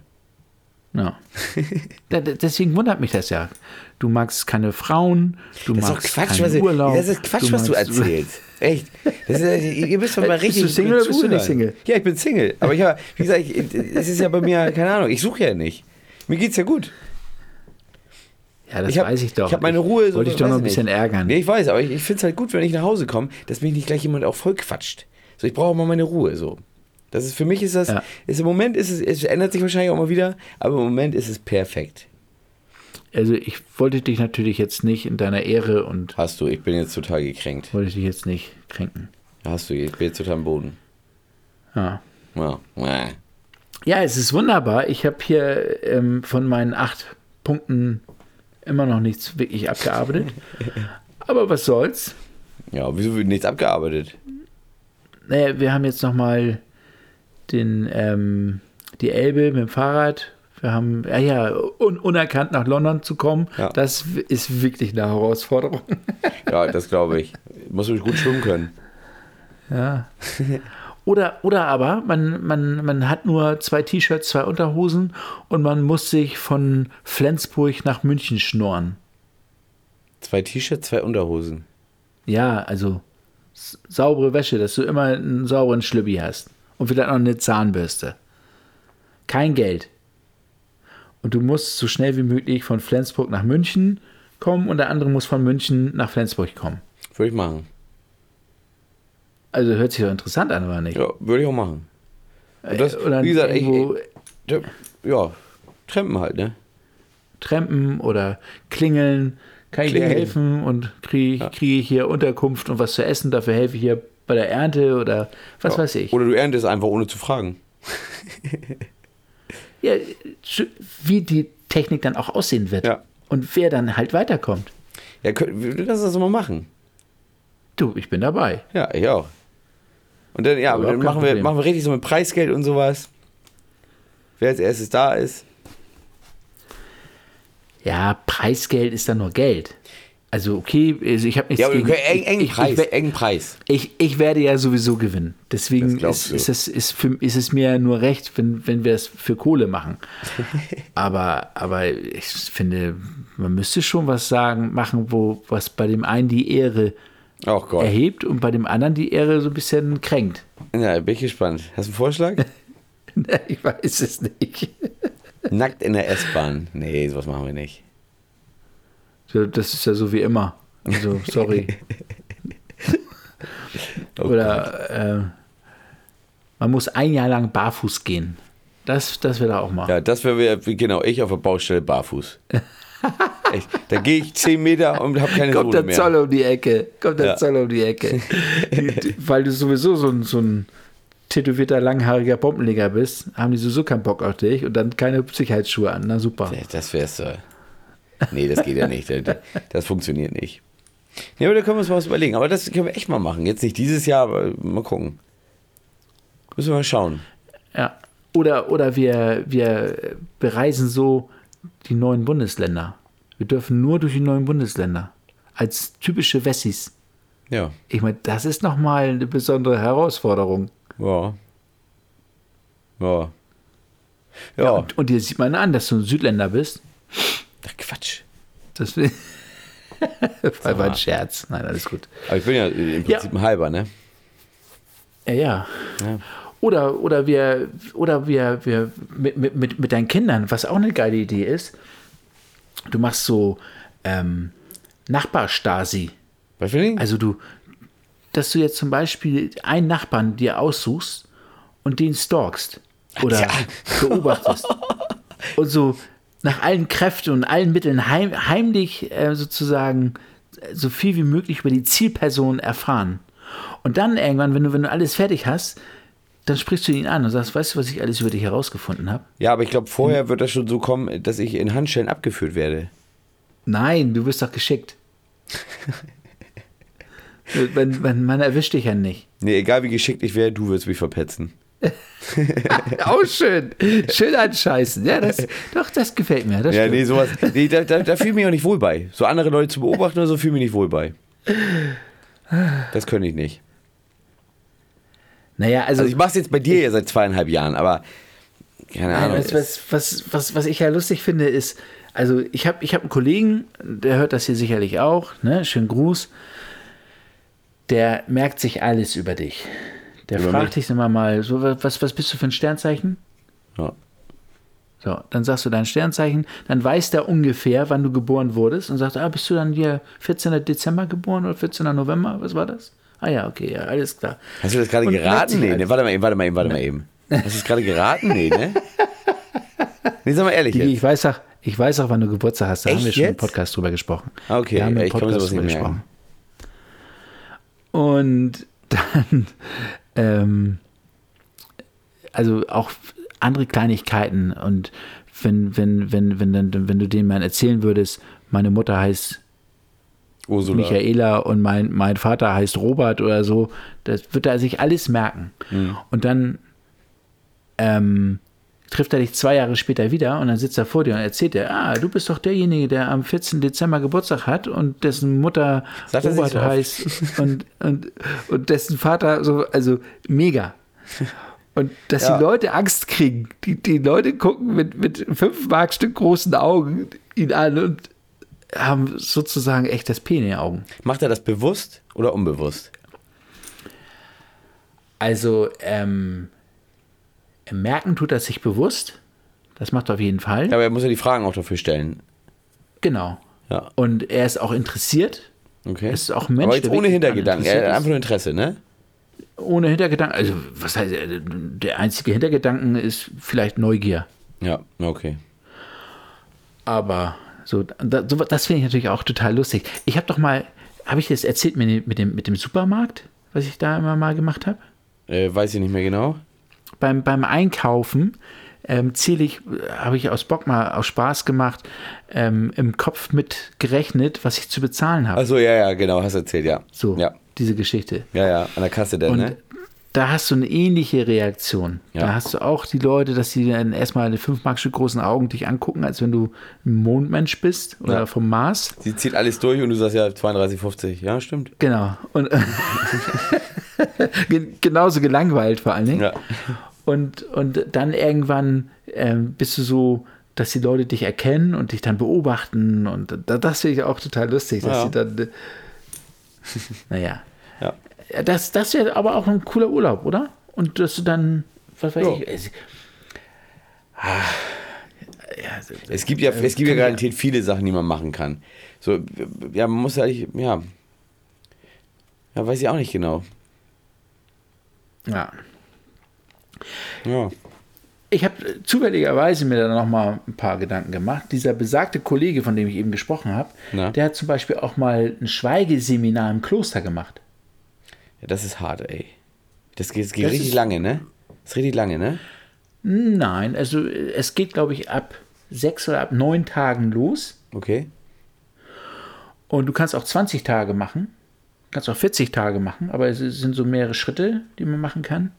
Ja. Deswegen wundert mich das ja. Du magst keine Frauen, du Das magst Quatsch, keinen was du, Urlaub. das ist Quatsch, was du erzählst. Echt. Ist, ihr müsst doch mal Bist du richtig Single oder bist du nicht. Single? Ja, ich bin Single. Aber ich habe, wie gesagt, ich, es ist ja bei mir, keine Ahnung, ich suche ja nicht. Mir geht's ja gut. Ja, das ich hab, weiß ich doch. Ich habe meine Ruhe. So, Wollte ich doch noch ein nicht. bisschen ärgern. Nee, ich weiß, aber ich, ich finde es halt gut, wenn ich nach Hause komme, dass mich nicht gleich jemand auch voll quatscht. So, ich brauche mal meine Ruhe. So. Das ist, für mich ist das, Ja. ist im Moment ist es, es ändert sich wahrscheinlich auch mal wieder, aber im Moment ist es perfekt. Also ich wollte dich natürlich jetzt nicht in deiner Ehre und Hast du, ich bin jetzt total gekränkt. wollte dich jetzt nicht kränken. Hast du, ich bin jetzt total am Boden. Ja. Ja. Ja, es ist wunderbar. Ich habe hier ähm, von meinen acht Punkten immer noch nichts wirklich abgearbeitet. Aber was soll's? Ja, wieso wird nichts abgearbeitet? Naja, wir haben jetzt noch mal den, ähm, die Elbe mit dem Fahrrad. Wir haben, ja, ja, un unerkannt nach London zu kommen, Ja. das ist wirklich eine Herausforderung. Ja, das glaube ich. Muss du gut schwimmen können. Ja. Oder, oder aber man, man, man hat nur zwei T-Shirts, zwei Unterhosen und man muss sich von Flensburg nach München schnorren. Zwei T-Shirts, zwei Unterhosen. Ja, also saubere Wäsche, dass du immer einen sauberen Schlüppi hast. Und vielleicht noch eine Zahnbürste. Kein Geld. Und du musst so schnell wie möglich von Flensburg nach München kommen und der andere muss von München nach Flensburg kommen. Würde ich machen. Also hört sich doch interessant an, oder nicht? Ja, würde ich auch machen. Und das, Oder wie gesagt, ich, irgendwo ich, ja, Trampen halt, ne? trampen oder klingeln. Kann ich dir helfen und kriege krieg ich hier Unterkunft und was zu essen? Dafür helfe ich hier bei der Ernte oder was weiß ich. Oder du erntest einfach ohne zu fragen. Ja, wie die Technik dann auch aussehen wird. Ja. Und wer dann halt weiterkommt. Ja, lass das mal machen. Du, ich bin dabei. Ja, ich auch. Und dann, ja, dann machen wir, Problem. machen wir richtig so mit Preisgeld und sowas. Wer als erstes da ist. Ja, Preisgeld ist dann nur Geld. Also okay, also ich habe nichts Ja, gegen... eng, engen ich, Preis, Ich, engen Preis. ich, ich werde ja sowieso gewinnen. Deswegen ist, ist, es, ist, für, ist es mir nur recht, wenn, wenn wir es für Kohle machen. aber, aber ich finde, man müsste schon was sagen, machen, wo was bei dem einen die Ehre Oh erhebt und bei dem anderen die Ehre so ein bisschen kränkt. Ja, bin ich gespannt. Hast du einen Vorschlag? ich weiß es nicht. Nackt in der S-Bahn. Nee, sowas machen wir nicht. So, Das ist ja so wie immer. Also, sorry. Oh Oder äh, man muss ein Jahr lang barfuß gehen. Das, das wäre da auch mal. Ja, das wäre genau ich auf der Baustelle barfuß. Echt, da gehe ich 10 Meter und habe keine Kommt Sohle der mehr. Zoll um die Ecke. Kommt der Ja. Zoll um die Ecke. Weil du sowieso so ein, so ein tätowierter, langhaariger Bombenleger bist, haben die sowieso keinen Bock auf dich und dann keine Sicherheitsschuhe an. Na super. Das wär's. Äh, nee, das geht ja nicht. Das, funktioniert nicht. Nee, aber da können wir uns mal was überlegen. Aber das können wir echt mal machen. Jetzt nicht dieses Jahr, aber mal gucken. Müssen wir mal schauen. Ja. Oder, oder wir, wir bereisen so die neuen Bundesländer. Wir dürfen nur durch die neuen Bundesländer. Als typische Wessis. Ja. Ich meine, das ist nochmal eine besondere Herausforderung. Ja. Ja. Ja. Und, und dir sieht man an, dass du ein Südländer bist. Quatsch. Das war ein Scherz. Nein, alles gut. Aber ich bin ja im Ja. Prinzip ein halber, ne? Ja, ja. Ja. Oder, oder wir, oder wir, wir mit, mit, mit, mit deinen Kindern, was auch eine geile Idee ist, du machst so ähm, Nachbarstasi. Was für? Also du, dass du jetzt zum Beispiel einen Nachbarn dir aussuchst und den stalkst oder Ja. beobachtest. und so nach allen Kräften und allen Mitteln heim, heimlich äh, sozusagen so viel wie möglich über die Zielperson erfahren. Und dann irgendwann, wenn du, wenn du alles fertig hast, dann sprichst du ihn an und sagst, weißt du, was ich alles über dich herausgefunden habe? Ja, aber ich glaube, vorher wird das schon so kommen, dass ich in Handschellen abgeführt werde. Nein, du wirst doch geschickt. wenn, wenn, man erwischt dich ja nicht. Nee, egal wie geschickt ich wäre, du wirst mich verpetzen. Auch schön. Schön anscheißen. Ja, das, doch, das gefällt mir. Das Ja, stimmt. nee, sowas. Nee, da, da, da fühle ich mich auch nicht wohl bei. So andere Leute zu beobachten oder so fühle ich mich nicht wohl bei. Das könnte ich nicht. Naja, also, Also ich mache es jetzt bei dir ja seit zweieinhalb Jahren, aber keine Ahnung. was, was, was, was, was ich ja lustig finde, ist, also ich habe ich hab einen Kollegen, der hört das hier sicherlich auch, ne? Schönen Gruß. Der merkt sich alles über dich. Der Über fragt mich? dich immer mal, so, was, was bist du für ein Sternzeichen? Ja. So, dann sagst du dein Sternzeichen, dann weiß der ungefähr, wann du geboren wurdest und sagt, ah, bist du dann hier 14. Dezember geboren oder 14. November? Was war das? Ah ja, okay, ja, alles klar. Hast du das gerade geraten? Nee, nee, warte mal eben, warte mal eben, warte mal eben. Hast du das gerade geraten? Nee, ne? Nee, sag mal ehrlich jetzt. ich weiß auch, ich weiß auch, wann du Geburtstag hast. Da haben Echt wir schon im jetzt? Podcast drüber gesprochen. Ah, okay. Wir haben im Ich kann drüber merken. Und dann, ähm, also auch andere Kleinigkeiten und wenn, wenn, wenn, wenn, wenn, wenn du denen mal erzählen würdest, meine Mutter heißt Ursula. Michaela und mein, mein Vater heißt Robert oder so, das wird er sich alles merken. Und dann ähm, trifft er dich zwei Jahre später wieder und dann sitzt er vor dir und erzählt dir, ah, du bist doch derjenige, der am 14. Dezember Geburtstag hat und dessen Mutter Sagt er Robert so heißt und, und, und dessen Vater so, also mega. Und dass Ja. die Leute Angst kriegen. Die, die Leute gucken mit, mit fünf Markstück großen Augen ihn an und haben sozusagen echt das P in den Augen. Macht er das bewusst oder unbewusst? Also, ähm, merken tut er sich bewusst. Das macht er auf jeden Fall. Ja, aber er muss ja die Fragen auch dafür stellen. Genau. Ja, Und er ist auch interessiert. okay. Es ist auch Mensch, aber jetzt ohne Hintergedanken. Er hat einfach nur Interesse, ne? Ohne Hintergedanken. Also, was heißt, äh, der einzige Hintergedanken ist vielleicht Neugier. Ja, okay. Aber so, da, so das finde ich natürlich auch total lustig. Ich habe doch mal, habe ich das erzählt mit dem, mit, dem, mit dem Supermarkt, was ich da immer mal gemacht habe? Äh, weiß ich nicht mehr genau. Beim, beim Einkaufen ähm, zähle ich, habe ich aus Bock mal aus Spaß gemacht, ähm, im Kopf mit gerechnet, was ich zu bezahlen habe. Achso, ja, ja, genau, hast erzählt, ja. so, Ja, diese Geschichte. ja, ja, an der Kasse dann, Und ne? da hast du eine ähnliche Reaktion. Ja. Da hast du auch die Leute, dass die dann erstmal eine 5 Mark großen Augen dich angucken, als wenn du ein Mondmensch bist oder Ja. vom Mars. Sie zieht alles durch und du sagst ja 32,50. Ja, stimmt. Genau. Und Gen- genauso gelangweilt vor allen Dingen. Ja. Und, und dann irgendwann ähm, bist du so, dass die Leute dich erkennen und dich dann beobachten. Und da, das finde ich auch total lustig, dass Ja. sie dann. äh, naja. Ja. Das, das wäre aber auch ein cooler Urlaub, oder? Und dass du dann, was weiß Ja. ich. es- Ah, ja, also, Es gibt ja, es gibt ja garantiert viele Sachen, die man machen kann. So, ja, man muss ja, eigentlich- ja. Ja, weiß ich auch nicht genau. ja. Ja. Ich habe zufälligerweise mir da noch mal ein paar Gedanken gemacht. Dieser besagte Kollege, von dem ich eben gesprochen habe, Na? der hat zum Beispiel auch mal ein Schweigeseminar im Kloster gemacht. ja das ist hart, ey. Das geht, das geht Das richtig ist- lange, ne? Das ist richtig lange, ne? Nein, also äh, es geht, glaube ich, ab sechs oder ab neun Tagen los. Okay. Und du kannst auch 20 Tage machen. Kannst auch 40 Tage machen, aber es sind so mehrere Schritte, die man machen kann.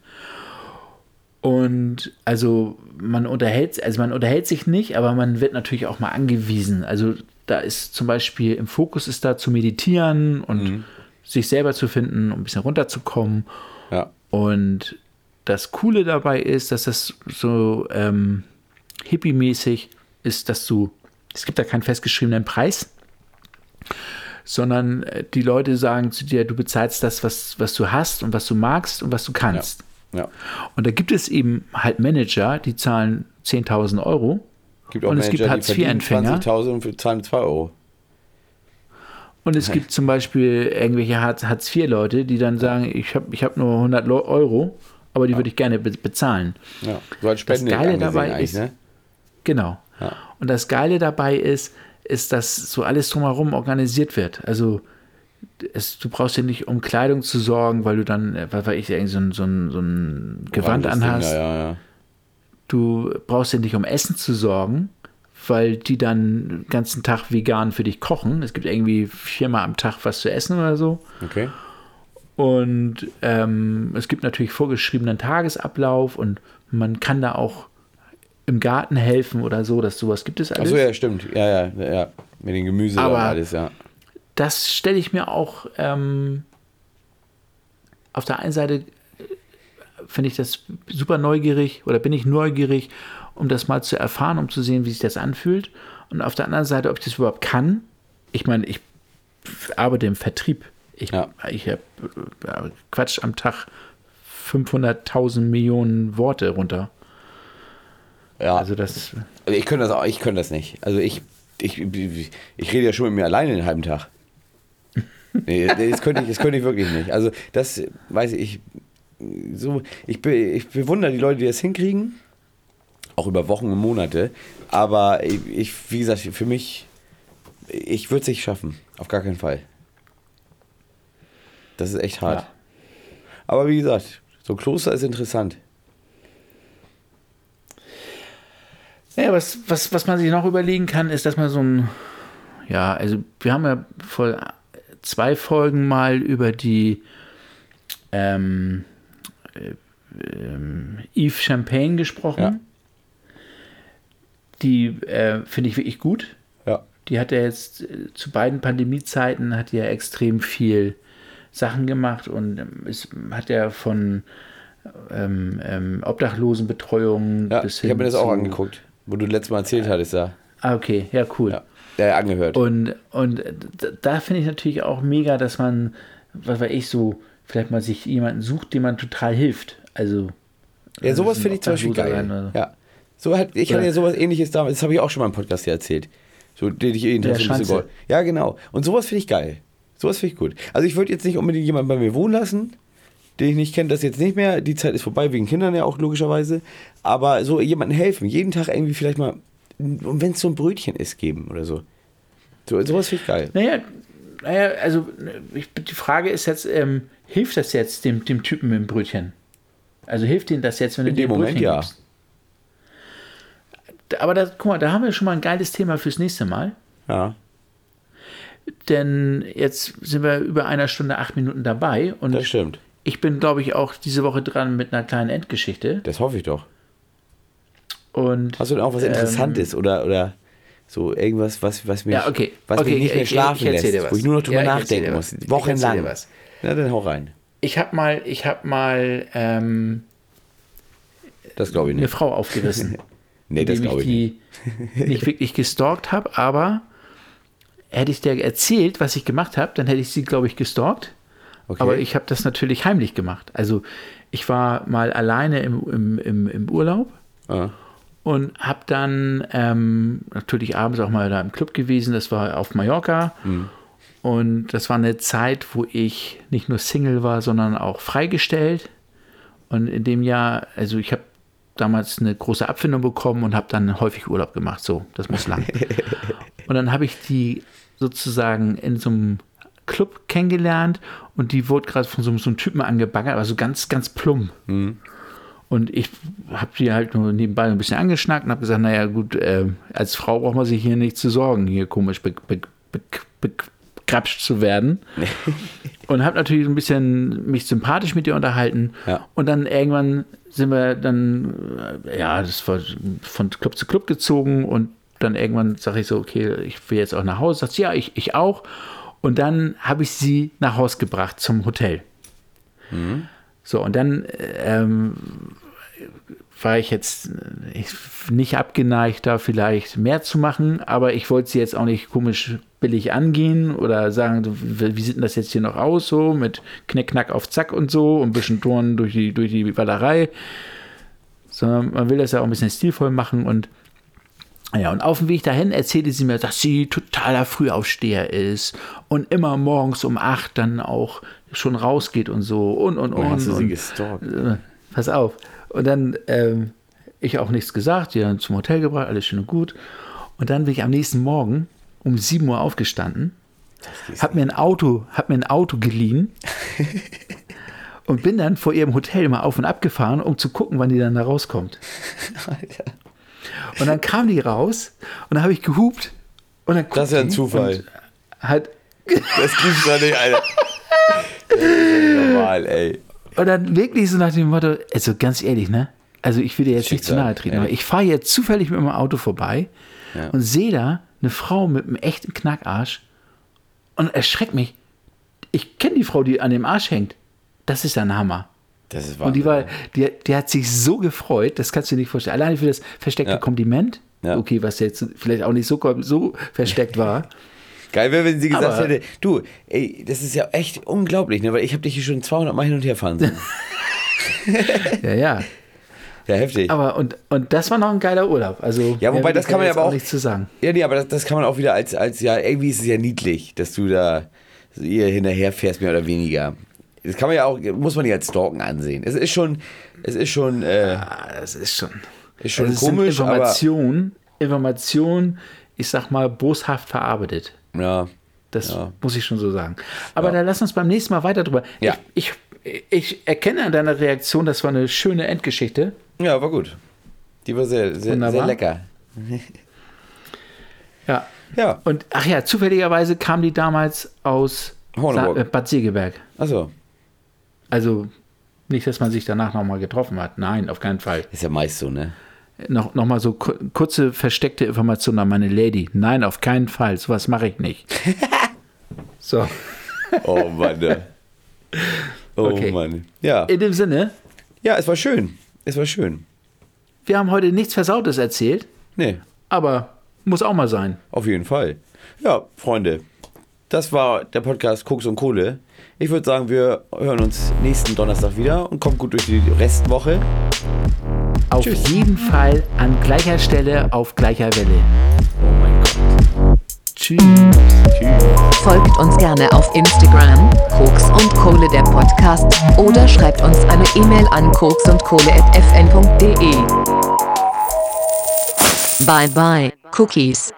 Und also man unterhält, also man unterhält sich nicht, aber man wird natürlich auch mal angewiesen. Also da ist zum Beispiel im Fokus ist da zu meditieren und sich selber zu finden, um ein bisschen runterzukommen. Ja. Und das Coole dabei ist, dass das so ähm, hippie-mäßig ist, dass du, es gibt da keinen festgeschriebenen Preis, sondern äh, die Leute sagen zu dir, du bezahlst das, was, was du hast und was du magst und was du kannst. Ja. Und da gibt es eben halt Manager, die zahlen 10.000 Euro Gibt auch Und es gibt Manager, die verdienen Hartz-IV-Empfänger. 20.000 und zahlen 2 Euro. und es gibt zum Beispiel irgendwelche Hartz- Hartz-IV-Leute, die dann sagen, ich habe ich hab nur 100 Lo- Euro, aber die würde ich gerne be bezahlen. Ja. So als Spende Geile angesehen dabei ist- ne? Genau. Ja. Und das Geile dabei ist, ist, dass so alles drumherum organisiert wird. Also es, du brauchst ja nicht, um Kleidung zu sorgen, weil du dann, äh, was weiß ich, irgendwie so ein, so ein, so ein Gewand Oranges Ding, anhast. Ja, ja, ja. Du brauchst ja nicht, um Essen zu sorgen, weil die dann den ganzen Tag vegan für dich kochen. Es gibt irgendwie viermal am Tag was zu essen oder so. Okay. Und ähm, es gibt natürlich vorgeschriebenen Tagesablauf und man kann da auch im Garten helfen oder so, dass sowas gibt es alles. Achso, ja, stimmt. Ja, ja, ja. Mit dem Gemüse Aber- und alles, ja. Das stelle ich mir auch ähm, auf der einen Seite äh, finde ich das super neugierig oder bin ich neugierig, um das mal zu erfahren, um zu sehen, wie sich das anfühlt. Und auf der anderen Seite, ob ich das überhaupt kann. Ich meine, ich arbeite im Vertrieb. Ich, Ja. ich hab, äh, quatsch am Tag 500.000 Millionen Worte runter. Ja. Also das, ich könnte das auch, ich könnte das nicht. Also ich, ich, ich rede ja schon mit mir alleine den halben Tag. Nee, das könnte ich, das könnte ich wirklich nicht. Also das weiß ich, so, ich, be, ich bewundere die Leute, die das hinkriegen, auch über Wochen und Monate. Aber ich, ich wie gesagt, für mich, ich würde es nicht schaffen, auf gar keinen Fall. Das ist echt hart. Ja. Aber wie gesagt, so ein Kloster ist interessant. Ja, was, was, was man sich noch überlegen kann, ist, dass man so ein, ja, also wir haben ja vor zwei Folgen mal über die ähm, äh, ähm, Yves Champagne gesprochen. Ja. Die äh, finde ich wirklich gut. Ja. Die hat ja jetzt äh, zu beiden Pandemiezeiten hat ja extrem viel Sachen gemacht und ähm, es hat ja von ähm, ähm, Obdachlosenbetreuung Ja, bis ich hin habe mir das auch angeguckt, wo du letztes Mal erzählt hattest, ja. Ah, okay, ja, cool. Ja, ja angehört. Und, und da finde ich natürlich auch mega, dass man, was weiß ich, so vielleicht mal sich jemanden sucht, dem man total hilft. Also, ja, sowas ein finde ich zum Beispiel geil. so. Ja. So hat, ich hatte ja sowas ähnliches damals, das habe ich auch schon mal im Podcast hier erzählt. So, den ich Schanze. geholfen- Ja, genau. Und sowas finde ich geil. Sowas finde ich gut. Also ich würde jetzt nicht unbedingt jemanden bei mir wohnen lassen, den ich nicht kenne, das jetzt nicht mehr. Die Zeit ist vorbei, wegen Kindern ja auch logischerweise. Aber so jemandem helfen, jeden Tag irgendwie vielleicht mal, und wenn es so ein Brötchen ist, geben oder so. so sowas finde ich geil. Naja, naja also ich, die Frage ist jetzt, ähm, hilft das jetzt dem, dem Typen mit dem Brötchen? Also hilft ihm das jetzt, wenn du In dir dem Moment Brötchen ja. gibst? Aber das, guck mal, da haben wir schon mal ein geiles Thema fürs nächste Mal. Ja, Denn jetzt sind wir über einer Stunde, acht Minuten dabei. Und das stimmt. ich bin, glaube ich, auch diese Woche dran mit einer kleinen Endgeschichte. Das hoffe ich doch. Und Hast du denn auch was Ähm, Interessantes oder, oder so irgendwas, was, was mich, Ja, okay. was Okay, mich nicht mehr ich- schlafen ich dir lässt, was. wo ich nur noch drüber Ja, ich nachdenken muss. Ich wochenlang. Na, dann hau rein. ich habe mal, ich habe mal ähm, Das glaube ich eine nicht. Frau aufgerissen. Nee, das glaube ich nicht. die nicht wirklich gestalkt habe, aber hätte ich dir erzählt, was ich gemacht habe, dann hätte ich sie, glaube ich, gestalkt. Okay. Aber ich habe das natürlich heimlich gemacht. Also ich war mal alleine im, im, im, im Urlaub Ah, und habe dann ähm, natürlich abends auch mal da im Club gewesen. Das war auf Mallorca. Und das war eine Zeit, wo ich nicht nur Single war, sondern auch freigestellt. Und in dem Jahr, also ich habe damals eine große Abfindung bekommen und habe dann häufig Urlaub gemacht. So, das muss lang. und dann habe ich die sozusagen in so einem Club kennengelernt und die wurde gerade von so, so einem Typen angebaggert, aber so ganz, ganz plump. Und ich habe die halt nur nebenbei ein bisschen angeschnackt und habe gesagt, naja gut, äh, als Frau braucht man sich hier nicht zu sorgen, hier komisch be be be be zu werden. und habe natürlich ein bisschen mich sympathisch mit ihr unterhalten. Ja. Und dann irgendwann sind wir dann, äh, ja, das war von Club zu Club gezogen und dann irgendwann sage ich so, okay, ich will jetzt auch nach Hause. Sagt sie, ja, ich, ich auch. Und dann habe ich sie nach Hause gebracht zum Hotel. So, und dann ähm, war ich jetzt äh, ich, nicht abgeneigt, da vielleicht mehr zu machen, aber ich wollte sie jetzt auch nicht komisch billig angehen oder sagen, wie sieht denn das jetzt hier noch aus, so mit Knick, Knack auf Zack und so und ein bisschen Turnen durch die, durch die Wallerei, sondern man will das ja auch ein bisschen stilvoll machen und ja, und auf dem Weg dahin erzählte sie mir, dass sie totaler Frühaufsteher ist und immer morgens um acht dann auch schon rausgeht und so und und und. Und hast du sie und gestalkt? äh, pass auf. Und dann ähm, ich auch nichts gesagt, die dann zum Hotel gebracht, alles schön und gut. Und dann bin ich am nächsten Morgen um 7 Uhr aufgestanden, hab mir ein Auto, hab mir ein Auto geliehen und bin dann vor ihrem Hotel mal auf und ab gefahren, um zu gucken, wann die dann da rauskommt. Und dann kam die raus und dann habe ich gehupt und dann Das ist ja ein Zufall. Hat, Das gibt's doch nicht, Alter. Das ist doch nicht normal, ey. Und dann wirklich so nach dem Motto, also ganz ehrlich, ne? Also ich will dir jetzt nicht zu Schicksal, nahe treten, aber ehrlich. ich fahre jetzt zufällig mit meinem Auto vorbei Ja. und sehe da eine Frau mit einem echten Knackarsch und erschreckt mich. Ich kenne die Frau, die an dem Arsch hängt. Das ist ein Hammer. Das ist Und die war, die, die hat sich so gefreut, das kannst du dir nicht vorstellen. Alleine für das versteckte Ja. Kompliment, Ja. okay, was jetzt vielleicht auch nicht so, so versteckt war. Geil wäre, wenn sie gesagt Aber- hätte, du, ey, das ist ja echt unglaublich, ne? weil ich habe dich hier schon 200 Mal hin und her fahren sehen. Ja, ja. Ja, heftig. Aber und, und das war noch ein geiler Urlaub. Also, Ja, wobei, das kann man ja aber auch- nichts zu sagen. Ja, nee, aber das, das kann man auch wieder als, als, ja, irgendwie ist es ja niedlich, dass du da ihr hinterher fährst, mehr oder weniger. Das kann man ja auch, muss man ja als Stalken ansehen. Es ist schon, es ist schon, äh, Ah, das ist schon. ist schon Also komisch, Information, Information, ich sag mal, boshaft verarbeitet. Ja, Das Ja. muss ich schon so sagen. Aber Ja. dann lass uns beim nächsten Mal weiter drüber. Ja. Ich, ich, ich erkenne an deiner Reaktion, das war eine schöne Endgeschichte. ja, war gut. Die war sehr, sehr, Wunderbar. sehr lecker. Ja. Ja. Und ach ja, zufälligerweise kam die damals aus. Sa- äh, Bad Segeberg. Achso, Also nicht, dass man sich danach nochmal getroffen hat. Nein, auf keinen Fall. ist ja meist so, ne? Noch, noch mal so ku- kurze versteckte Information an meine Lady. Nein, auf keinen Fall. Sowas mache ich nicht. so, Oh Mann. ne. Oh Okay. Mann. Ja. in dem Sinne, ja, es war schön. Es war schön. wir haben heute nichts Versautes erzählt, Nee, aber muss auch mal sein. auf jeden Fall. Ja, Freunde, das war der Podcast Koks und Kohle. Ich würde sagen, wir hören uns nächsten Donnerstag wieder und kommt gut durch die Restwoche. Auf Tschüss. jeden Fall an gleicher Stelle auf gleicher Welle. Oh mein Gott. Tschüss. Tschüss. Folgt uns gerne auf Instagram, Koks und Kohle der Podcast, oder schreibt uns eine E-Mail an koksundkohle.fn.de. Bye bye, Cookies.